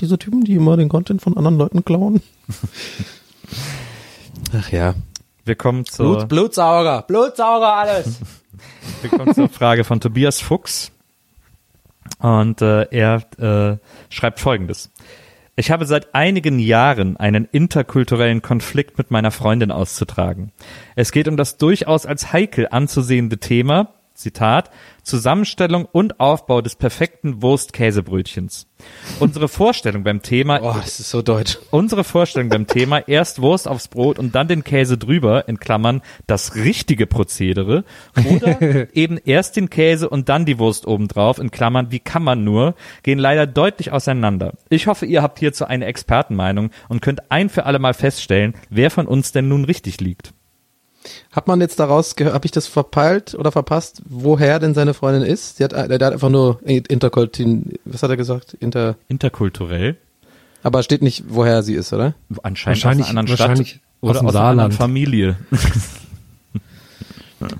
diese Typen, die immer den Content von anderen Leuten klauen. Ach ja. Wir kommen zur, Blut, Blutsauger, Blutsauger alles. wir kommen zur Frage von Tobias Fuchs. Und äh, er äh, schreibt folgendes. Ich habe seit einigen Jahren einen interkulturellen Konflikt mit meiner Freundin auszutragen. Es geht um das durchaus als heikel anzusehende Thema, Zitat, Zusammenstellung und Aufbau des perfekten Wurst-Käsebrötchens. Unsere Vorstellung beim Thema Boah, das ist so deutsch. Unsere Vorstellung beim Thema erst Wurst aufs Brot und dann den Käse drüber, in Klammern, das richtige Prozedere, oder eben erst den Käse und dann die Wurst obendrauf, in Klammern, wie kann man nur, gehen leider deutlich auseinander. Ich hoffe, ihr habt hierzu eine Expertenmeinung und könnt ein für alle Mal feststellen, wer von uns denn nun richtig liegt. Hat man jetzt daraus, gehört, habe ich das verpeilt oder verpasst, woher denn seine Freundin ist? Sie hat, der hat einfach nur Interkultin, was hat er gesagt? Inter, Interkulturell, aber steht nicht, woher sie ist, oder? anscheinend Wahrscheinlich- aus einer anderen wahrscheinlich Stadt aus oder dem aus einer. Familie.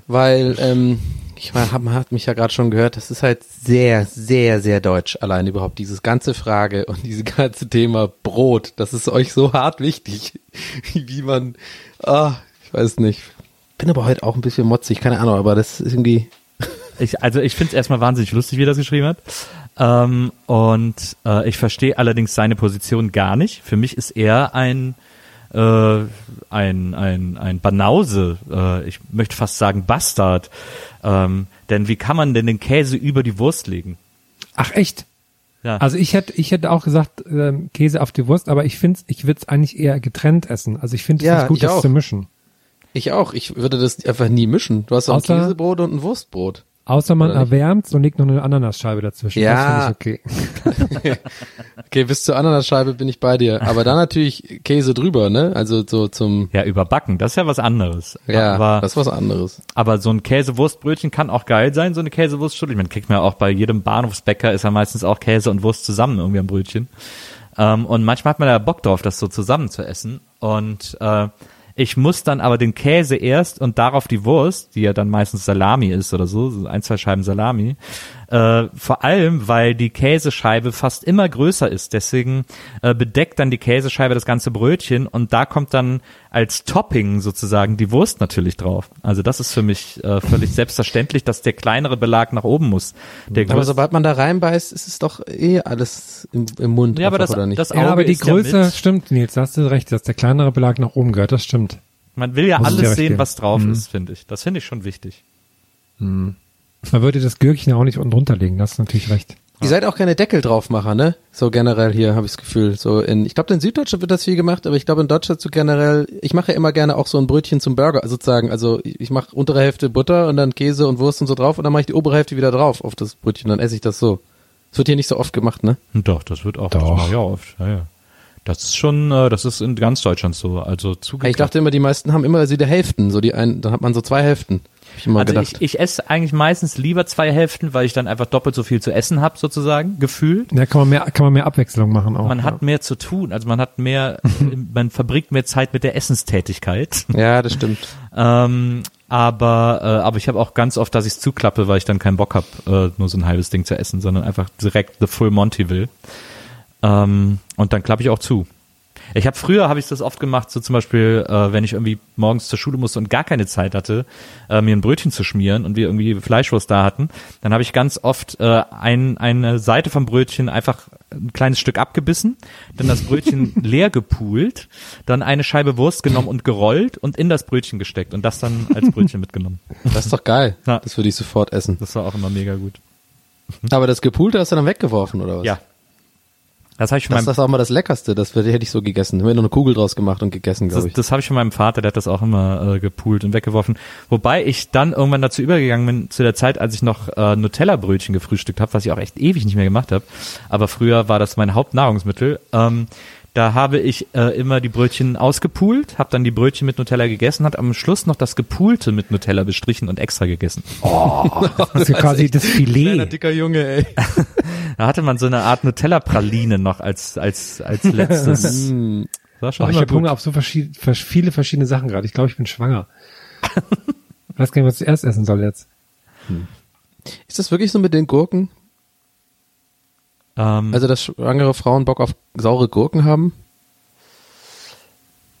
Weil, ähm, ich meine, hab, man hat mich ja gerade schon gehört, das ist halt sehr, sehr, sehr deutsch. Allein überhaupt dieses ganze Frage und dieses ganze Thema Brot, das ist euch so hart wichtig, wie man, ah, ich weiß nicht. Bin aber heute auch ein bisschen motzig, keine Ahnung, aber das ist irgendwie, Ich, also ich finde es erstmal wahnsinnig lustig, wie er das geschrieben hat. Ähm, und äh, ich verstehe allerdings seine Position gar nicht. Für mich ist er ein äh, ein, ein, ein Banause, äh, ich möchte fast sagen Bastard. Ähm, denn wie kann man denn den Käse über die Wurst legen? Ach echt? Ja. Also ich hätte, ich hätte auch gesagt ähm, Käse auf die Wurst, aber ich finde, ich würde es eigentlich eher getrennt essen. Also ich finde es Ja, nicht gut, das auch. zu mischen. Ich auch, ich würde das einfach nie mischen. Du hast auch ein Außer- Käsebrot und ein Wurstbrot. Außer man erwärmt und legt noch eine Ananasscheibe dazwischen. Ja. Das finde ich okay. Okay, bis zur Ananasscheibe bin ich bei dir. Aber dann natürlich Käse drüber, ne? Also so zum, Ja, überbacken, das ist ja was anderes. ja, aber, das ist was anderes. aber so ein Käsewurstbrötchen kann auch geil sein, so eine Käsewurststulle. Ich meine, kriegt man ja auch bei jedem Bahnhofsbäcker ist ja meistens auch Käse und Wurst zusammen irgendwie am Brötchen. Ähm, und manchmal hat man da Bock drauf, das so zusammen zu essen. Und äh, ich muss dann aber den Käse erst und darauf die Wurst, die ja dann meistens Salami ist oder so, so ein, zwei Scheiben Salami. Äh, vor allem, weil die Käsescheibe fast immer größer ist. Deswegen äh, bedeckt dann die Käsescheibe das ganze Brötchen und da kommt dann als Topping sozusagen die Wurst natürlich drauf. Also das ist für mich äh, völlig selbstverständlich, dass der kleinere Belag nach oben muss. Der Aber sobald man da reinbeißt, ist es doch eh alles im, im Mund. ja, aber das, oder nicht? das Auge Ja, aber die ist ja Größe mit. stimmt, Nils, da hast du recht, dass der kleinere Belag nach oben gehört, das stimmt. Man will ja Muss alles sehen, geben. was drauf Mhm. ist, finde ich. Das finde ich schon wichtig. Man würde das Gürkchen auch nicht unten drunter legen, das ist natürlich recht. Ihr seid auch keine Deckel draufmacher, ne? So generell hier habe ich das Gefühl. So in, ich glaube, in Süddeutschland wird das viel gemacht, aber ich glaube in Deutschland so generell. Ich mache ja immer gerne auch so ein Brötchen zum Burger, sozusagen. Also ich ich mache untere Hälfte Butter und dann Käse und Wurst und so drauf und dann mache ich die obere Hälfte wieder drauf auf das Brötchen. Dann esse ich das so. Das wird hier nicht so oft gemacht, ne? Doch, das wird auch Doch. ich auch oft. Ja, ja. Das ist schon, äh, das ist in ganz Deutschland so. Also Ich zugekauft. dachte immer, die meisten haben immer so die Hälften, so die einen, dann hat man so zwei Hälften. Hab ich immer Also gedacht. ich, ich esse eigentlich meistens lieber zwei Hälften, weil ich dann einfach doppelt so viel zu essen habe, sozusagen, gefühlt. Ja, kann man mehr, kann man mehr Abwechslung machen auch. Man ja. hat mehr zu tun, also man hat mehr, man verbringt mehr Zeit mit der Essenstätigkeit. ja, das stimmt. Ähm, aber, äh, aber ich habe auch ganz oft, dass ich es zuklappe, weil ich dann keinen Bock habe, äh, nur so ein halbes Ding zu essen, sondern einfach direkt the full Monty will. Ähm, und dann klappe ich auch zu. Ich habe früher habe ich das oft gemacht, so zum Beispiel, äh, wenn ich irgendwie morgens zur Schule musste und gar keine Zeit hatte, äh, mir ein Brötchen zu schmieren und wir irgendwie Fleischwurst da hatten, dann habe ich ganz oft äh, ein, eine Seite vom Brötchen einfach ein kleines Stück abgebissen, dann das Brötchen leer gepult, dann eine Scheibe Wurst genommen und gerollt und in das Brötchen gesteckt und das dann als Brötchen mitgenommen. Das ist doch geil. Ja. Das würde ich sofort essen. Das war auch immer mega gut. Aber das Gepulte hast du dann weggeworfen, oder was? Ja. Das habe ich Das das auch mal das Leckerste. Das hätte ich so gegessen. Hätte noch eine Kugel draus gemacht und gegessen, glaube Das, ich. das habe ich von meinem Vater, der hat das auch immer äh, gepoolt und weggeworfen. Wobei ich dann irgendwann dazu übergegangen bin, zu der Zeit, als ich noch äh, Nutella-Brötchen gefrühstückt habe, was ich auch echt ewig nicht mehr gemacht habe. Aber früher war das mein Hauptnahrungsmittel. Ähm, da habe ich äh, immer die Brötchen ausgepoolt, habe dann die Brötchen mit Nutella gegessen, hat am Schluss noch das Gepoolte mit Nutella bestrichen und extra gegessen. Das ist ja quasi das Filet. dicker Junge, ey. Da hatte man so eine Art Nutella-Praline noch als als als letztes. War schon Oh, ich habe. Hunger auf so verschied vers viele verschiedene Sachen gerade. Ich glaube, ich bin schwanger. Ich weiß gar nicht, was ich zuerst essen soll jetzt. Ist das wirklich so mit den Gurken? Ähm, Also, dass schwangere Frauen Bock auf saure Gurken haben?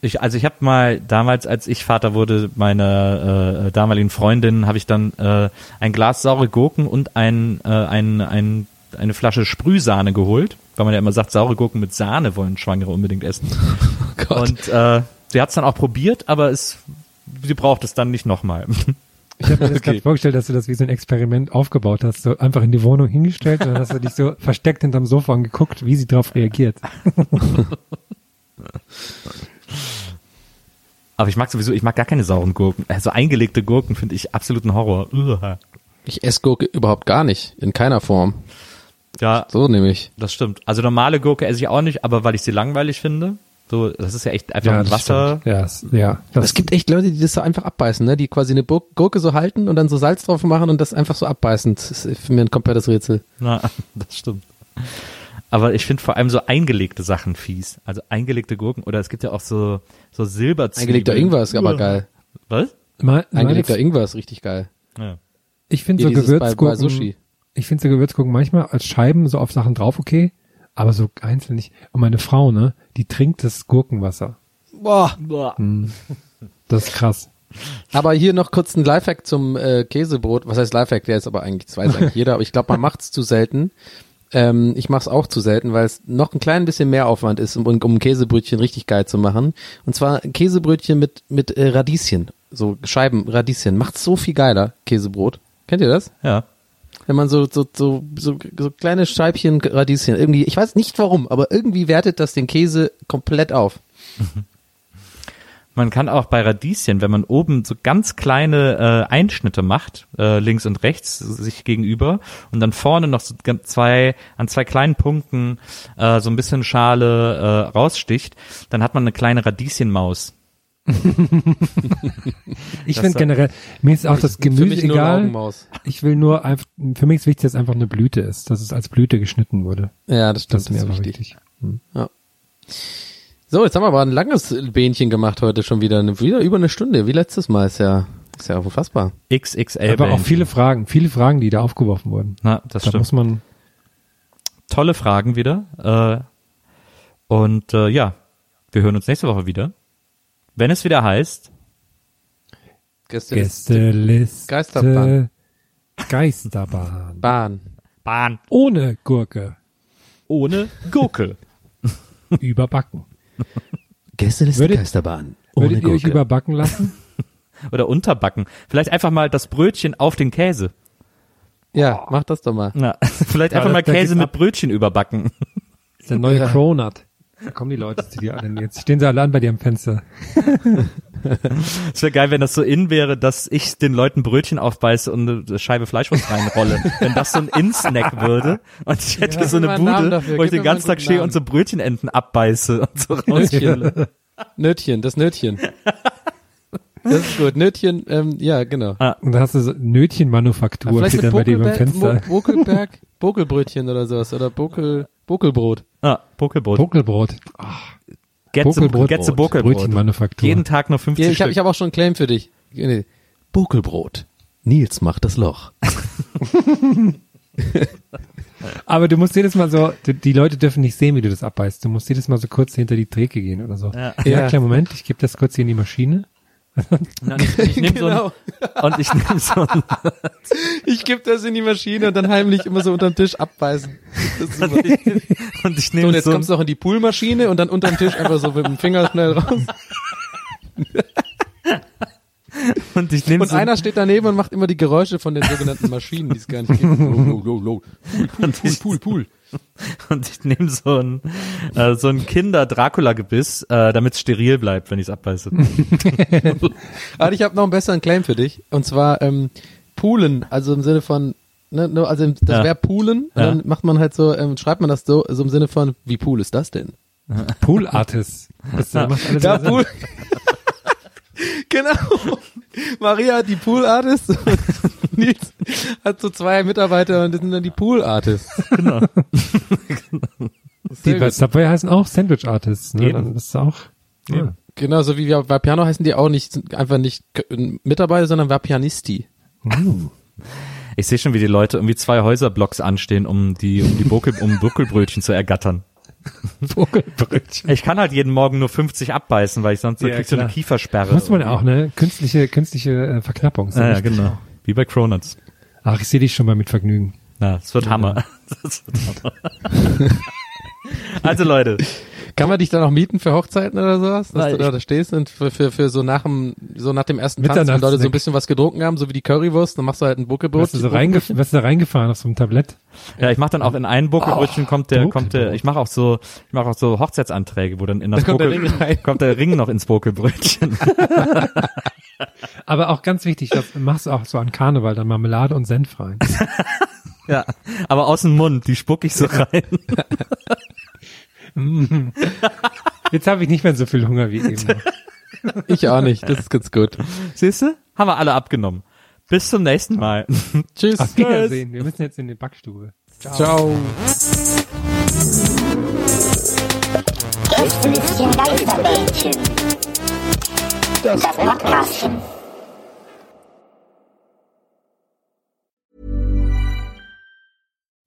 Ich, also ich habe mal damals, als ich Vater wurde, meiner äh, damaligen Freundin, habe ich dann äh, ein Glas saure Gurken und ein, äh, ein, ein, eine Flasche Sprühsahne geholt, weil man ja immer sagt, saure Gurken mit Sahne wollen Schwangere unbedingt essen. Gott. Und äh, sie hat es dann auch probiert, aber es, sie braucht es dann nicht nochmal. Ich habe mir das gerade vorgestellt, dass du das wie so ein Experiment aufgebaut hast, so einfach in die Wohnung hingestellt und dann hast du dich so versteckt hinterm Sofa und geguckt, wie sie darauf reagiert. Aber ich mag sowieso, ich mag gar keine sauren Gurken. Also eingelegte Gurken finde ich absoluten Horror. Uah. Ich esse Gurke überhaupt gar nicht. In keiner Form. Ja, So nämlich. das stimmt. Also normale Gurke esse ich auch nicht, aber weil ich sie langweilig finde. So, das ist ja echt einfach das Wasser. Ja, es- ja. Das, Es gibt echt Leute, die das so einfach abbeißen, ne? Die quasi eine Bur- Gurke so halten und dann so Salz drauf machen und das einfach so abbeißen. Das ist für mich ein komplettes Rätsel. Na, das stimmt. Aber ich finde vor allem so eingelegte Sachen fies. Also eingelegte Gurken oder es gibt ja auch so so Silberzwiebeln. Eingelegter Ingwer ist aber geil. Was? Eingelegter Ingwer ist richtig geil. Ja. Ich finde so dieses bei- bei Gewürzgurken, Sushi. ich finde so Gewürzgurken manchmal als Scheiben so auf Sachen drauf okay, aber so einzeln nicht. Und meine Frau, ne, die trinkt das Gurkenwasser. Boah. Das ist krass. Aber hier noch kurz ein Lifehack zum äh, Käsebrot. Was heißt Lifehack? Der ist aber eigentlich zwei sagt jeder. Aber ich glaube, man macht's zu selten. Ähm, ich mache es auch zu selten, weil es noch ein klein bisschen mehr Aufwand ist, um, um Käsebrötchen richtig geil zu machen. Und zwar Käsebrötchen mit mit äh, Radieschen, so Scheiben Radieschen. Macht so viel geiler Käsebrot. Kennt ihr das? Ja. Wenn man so so so so, so kleine Scheibchen Radieschen irgendwie, ich weiß nicht warum, aber irgendwie wertet das den Käse komplett auf. Man kann auch bei Radieschen, wenn man oben so ganz kleine äh, Einschnitte macht, äh, links und rechts sich gegenüber und dann vorne noch so zwei an zwei kleinen Punkten äh, so ein bisschen Schale äh, raussticht, dann hat man eine kleine Radieschenmaus. Ich Das finde generell, mir ist auch das Für Gemüse egal. Ich will nur einfach, für mich ist wichtig, dass es einfach eine Blüte ist, dass es als Blüte geschnitten wurde. Ja, das Das stimmt. ist mir Das ist wichtig. wichtig. So, jetzt haben wir aber ein langes Bähnchen gemacht heute schon wieder. Wieder über eine Stunde, wie letztes Mal. Ist ja, ist ja unfassbar. XXL. Aber auch viele Fragen, viele Fragen, die da aufgeworfen wurden. Na, das da stimmt. muss man, Tolle Fragen wieder. Äh, und äh, ja, wir hören uns nächste Woche wieder. Wenn es wieder heißt, Gäste Gästeliste, Geisterbahn. Geisterbahn. Bahn. Bahn Ohne Gurke, ohne Gurke. überbacken. Gästeliste Würdet- Geisterbahn. Würdet ihr euch überbacken lassen? Oder unterbacken. Vielleicht einfach mal das Brötchen auf den Käse. Ja, mach das doch mal. Na, vielleicht Ja, einfach da- mal Käse mit ab. Brötchen überbacken. Das ist der neue Cronut. Da kommen die Leute zu dir an. Jetzt stehen sie alle an bei dir am Fenster. Es wäre geil, wenn das so in wäre, dass ich den Leuten Brötchen aufbeiße und eine Scheibe Fleischwurst reinrolle. wenn das so ein In-Snack würde und ich hätte Ja, so eine Bude, wo ich gib den mir mal ganzen Tag stehe Namen. und so Brötchenenten abbeiße und so. Nötchen. Nötchen, das Nötchen. Das ist gut. Nötchen, ähm, ja, genau. Und da hast du so Nötchenmanufaktur, Vielleicht steht mit dann bei dir beim Fenster. Bo- Bokelberg, Bokelbrötchen oder sowas. Oder Bokel, Bokelbrot. Ah, Pokelbrot. Buckelbrot. Getze, Bokelbrot. Getze Bokelbrot. Brötchenmanufaktur. Jeden Tag nur 50 Ja, ich habe Stück. ich hab auch schon einen Claim für dich. Nee. Bokelbrot. Nils macht das Loch. Aber du musst jedes Mal so, die, die Leute dürfen nicht sehen, wie du das abbeißt. Du musst jedes Mal so kurz hinter die Theke gehen oder so. Ja. Ja, Ja. klar, Moment, ich gebe das kurz hier in die Maschine. Und ich, ich nehme so Genau. ein, und ich nehme so ein, Ich gebe das in die Maschine und dann heimlich immer so unterm Tisch abbeißen. Das ist super. und ich So, und nehme jetzt so, kommst du noch in die Poolmaschine und dann unterm Tisch einfach so mit dem Finger schnell raus. und ich nehme Und so, einer steht daneben und macht immer die Geräusche von den sogenannten Maschinen, die es gar nicht gibt. Low, low, low, low. und ich, Pool, Pool. und ich nehme so ein, äh, so ein Kinder-Dracula-Gebiss, äh, damit es steril bleibt, wenn ich es abbeiße. Aber ich habe noch einen besseren Claim für dich. Und zwar ähm, Poolen, also im Sinne von, ne, also im- das Ja. Verb Poolen. Ja. dann macht man halt so, ähm, schreibt man das so, so im Sinne von, wie cool ist das denn? Pool Artist. Das äh, macht alles Ja. Pool. genau. Maria hat die Pool Artist und Nils hat so zwei Mitarbeiter und das sind dann die Pool Artists. Genau. Die bei Subway heißen auch Sandwich Artists. Ne? Eben. Dann bist du auch. Ja. Genau, so wie wir bei Piano heißen die auch nicht, einfach nicht Mitarbeiter, sondern Vapianisti. Ich sehe schon, wie die Leute irgendwie zwei Häuserblocks anstehen, um die, um die Buckel, um Buckelbrötchen zu ergattern. Vogelbrötchen. Ich kann halt jeden Morgen nur 50 abbeißen, weil ich sonst so Ja, krieg so eine. Kiefersperre. Muss man ja auch, ne? Künstliche, künstliche äh, Verknappung. Ja, ja, genau. Wie bei Cronuts. Ach, ich sehe dich schon mal mit Vergnügen. Na, es wird Hammer. Das wird Hammer. Also Leute, Kann man dich dann auch mieten für Hochzeiten oder sowas? Dass Nein, du da, da stehst und für, für, für so nach dem, so nach dem ersten Tanz, wenn Leute so ein bisschen was getrunken haben, so wie die Currywurst, dann machst du halt ein Buckelbrot. Wirst du so reingef wirst du da reingefahren auf so einem Tablett? ja, ich mache dann auch in ein Buckelbrötchen kommt der, kommt der, ich mache auch so, ich mache auch so Hochzeitsanträge, wo dann in das Da kommt der Buckel, Ring rein. kommt der Ring noch ins Buckelbrötchen. Aber auch ganz wichtig, das machst du auch so an Karneval, dann Marmelade und Senf rein. ja, aber aus dem Mund, die spuck ich so rein. Jetzt habe ich nicht mehr so viel Hunger wie eben. noch. Ich auch nicht, das ist ganz gut. Siehst du? Haben wir alle abgenommen. Bis zum nächsten Mal. Tschüss. Auf Wiedersehen. Wir müssen jetzt in die Backstube. Ciao. Geisterbällchen. Das Podcastchen.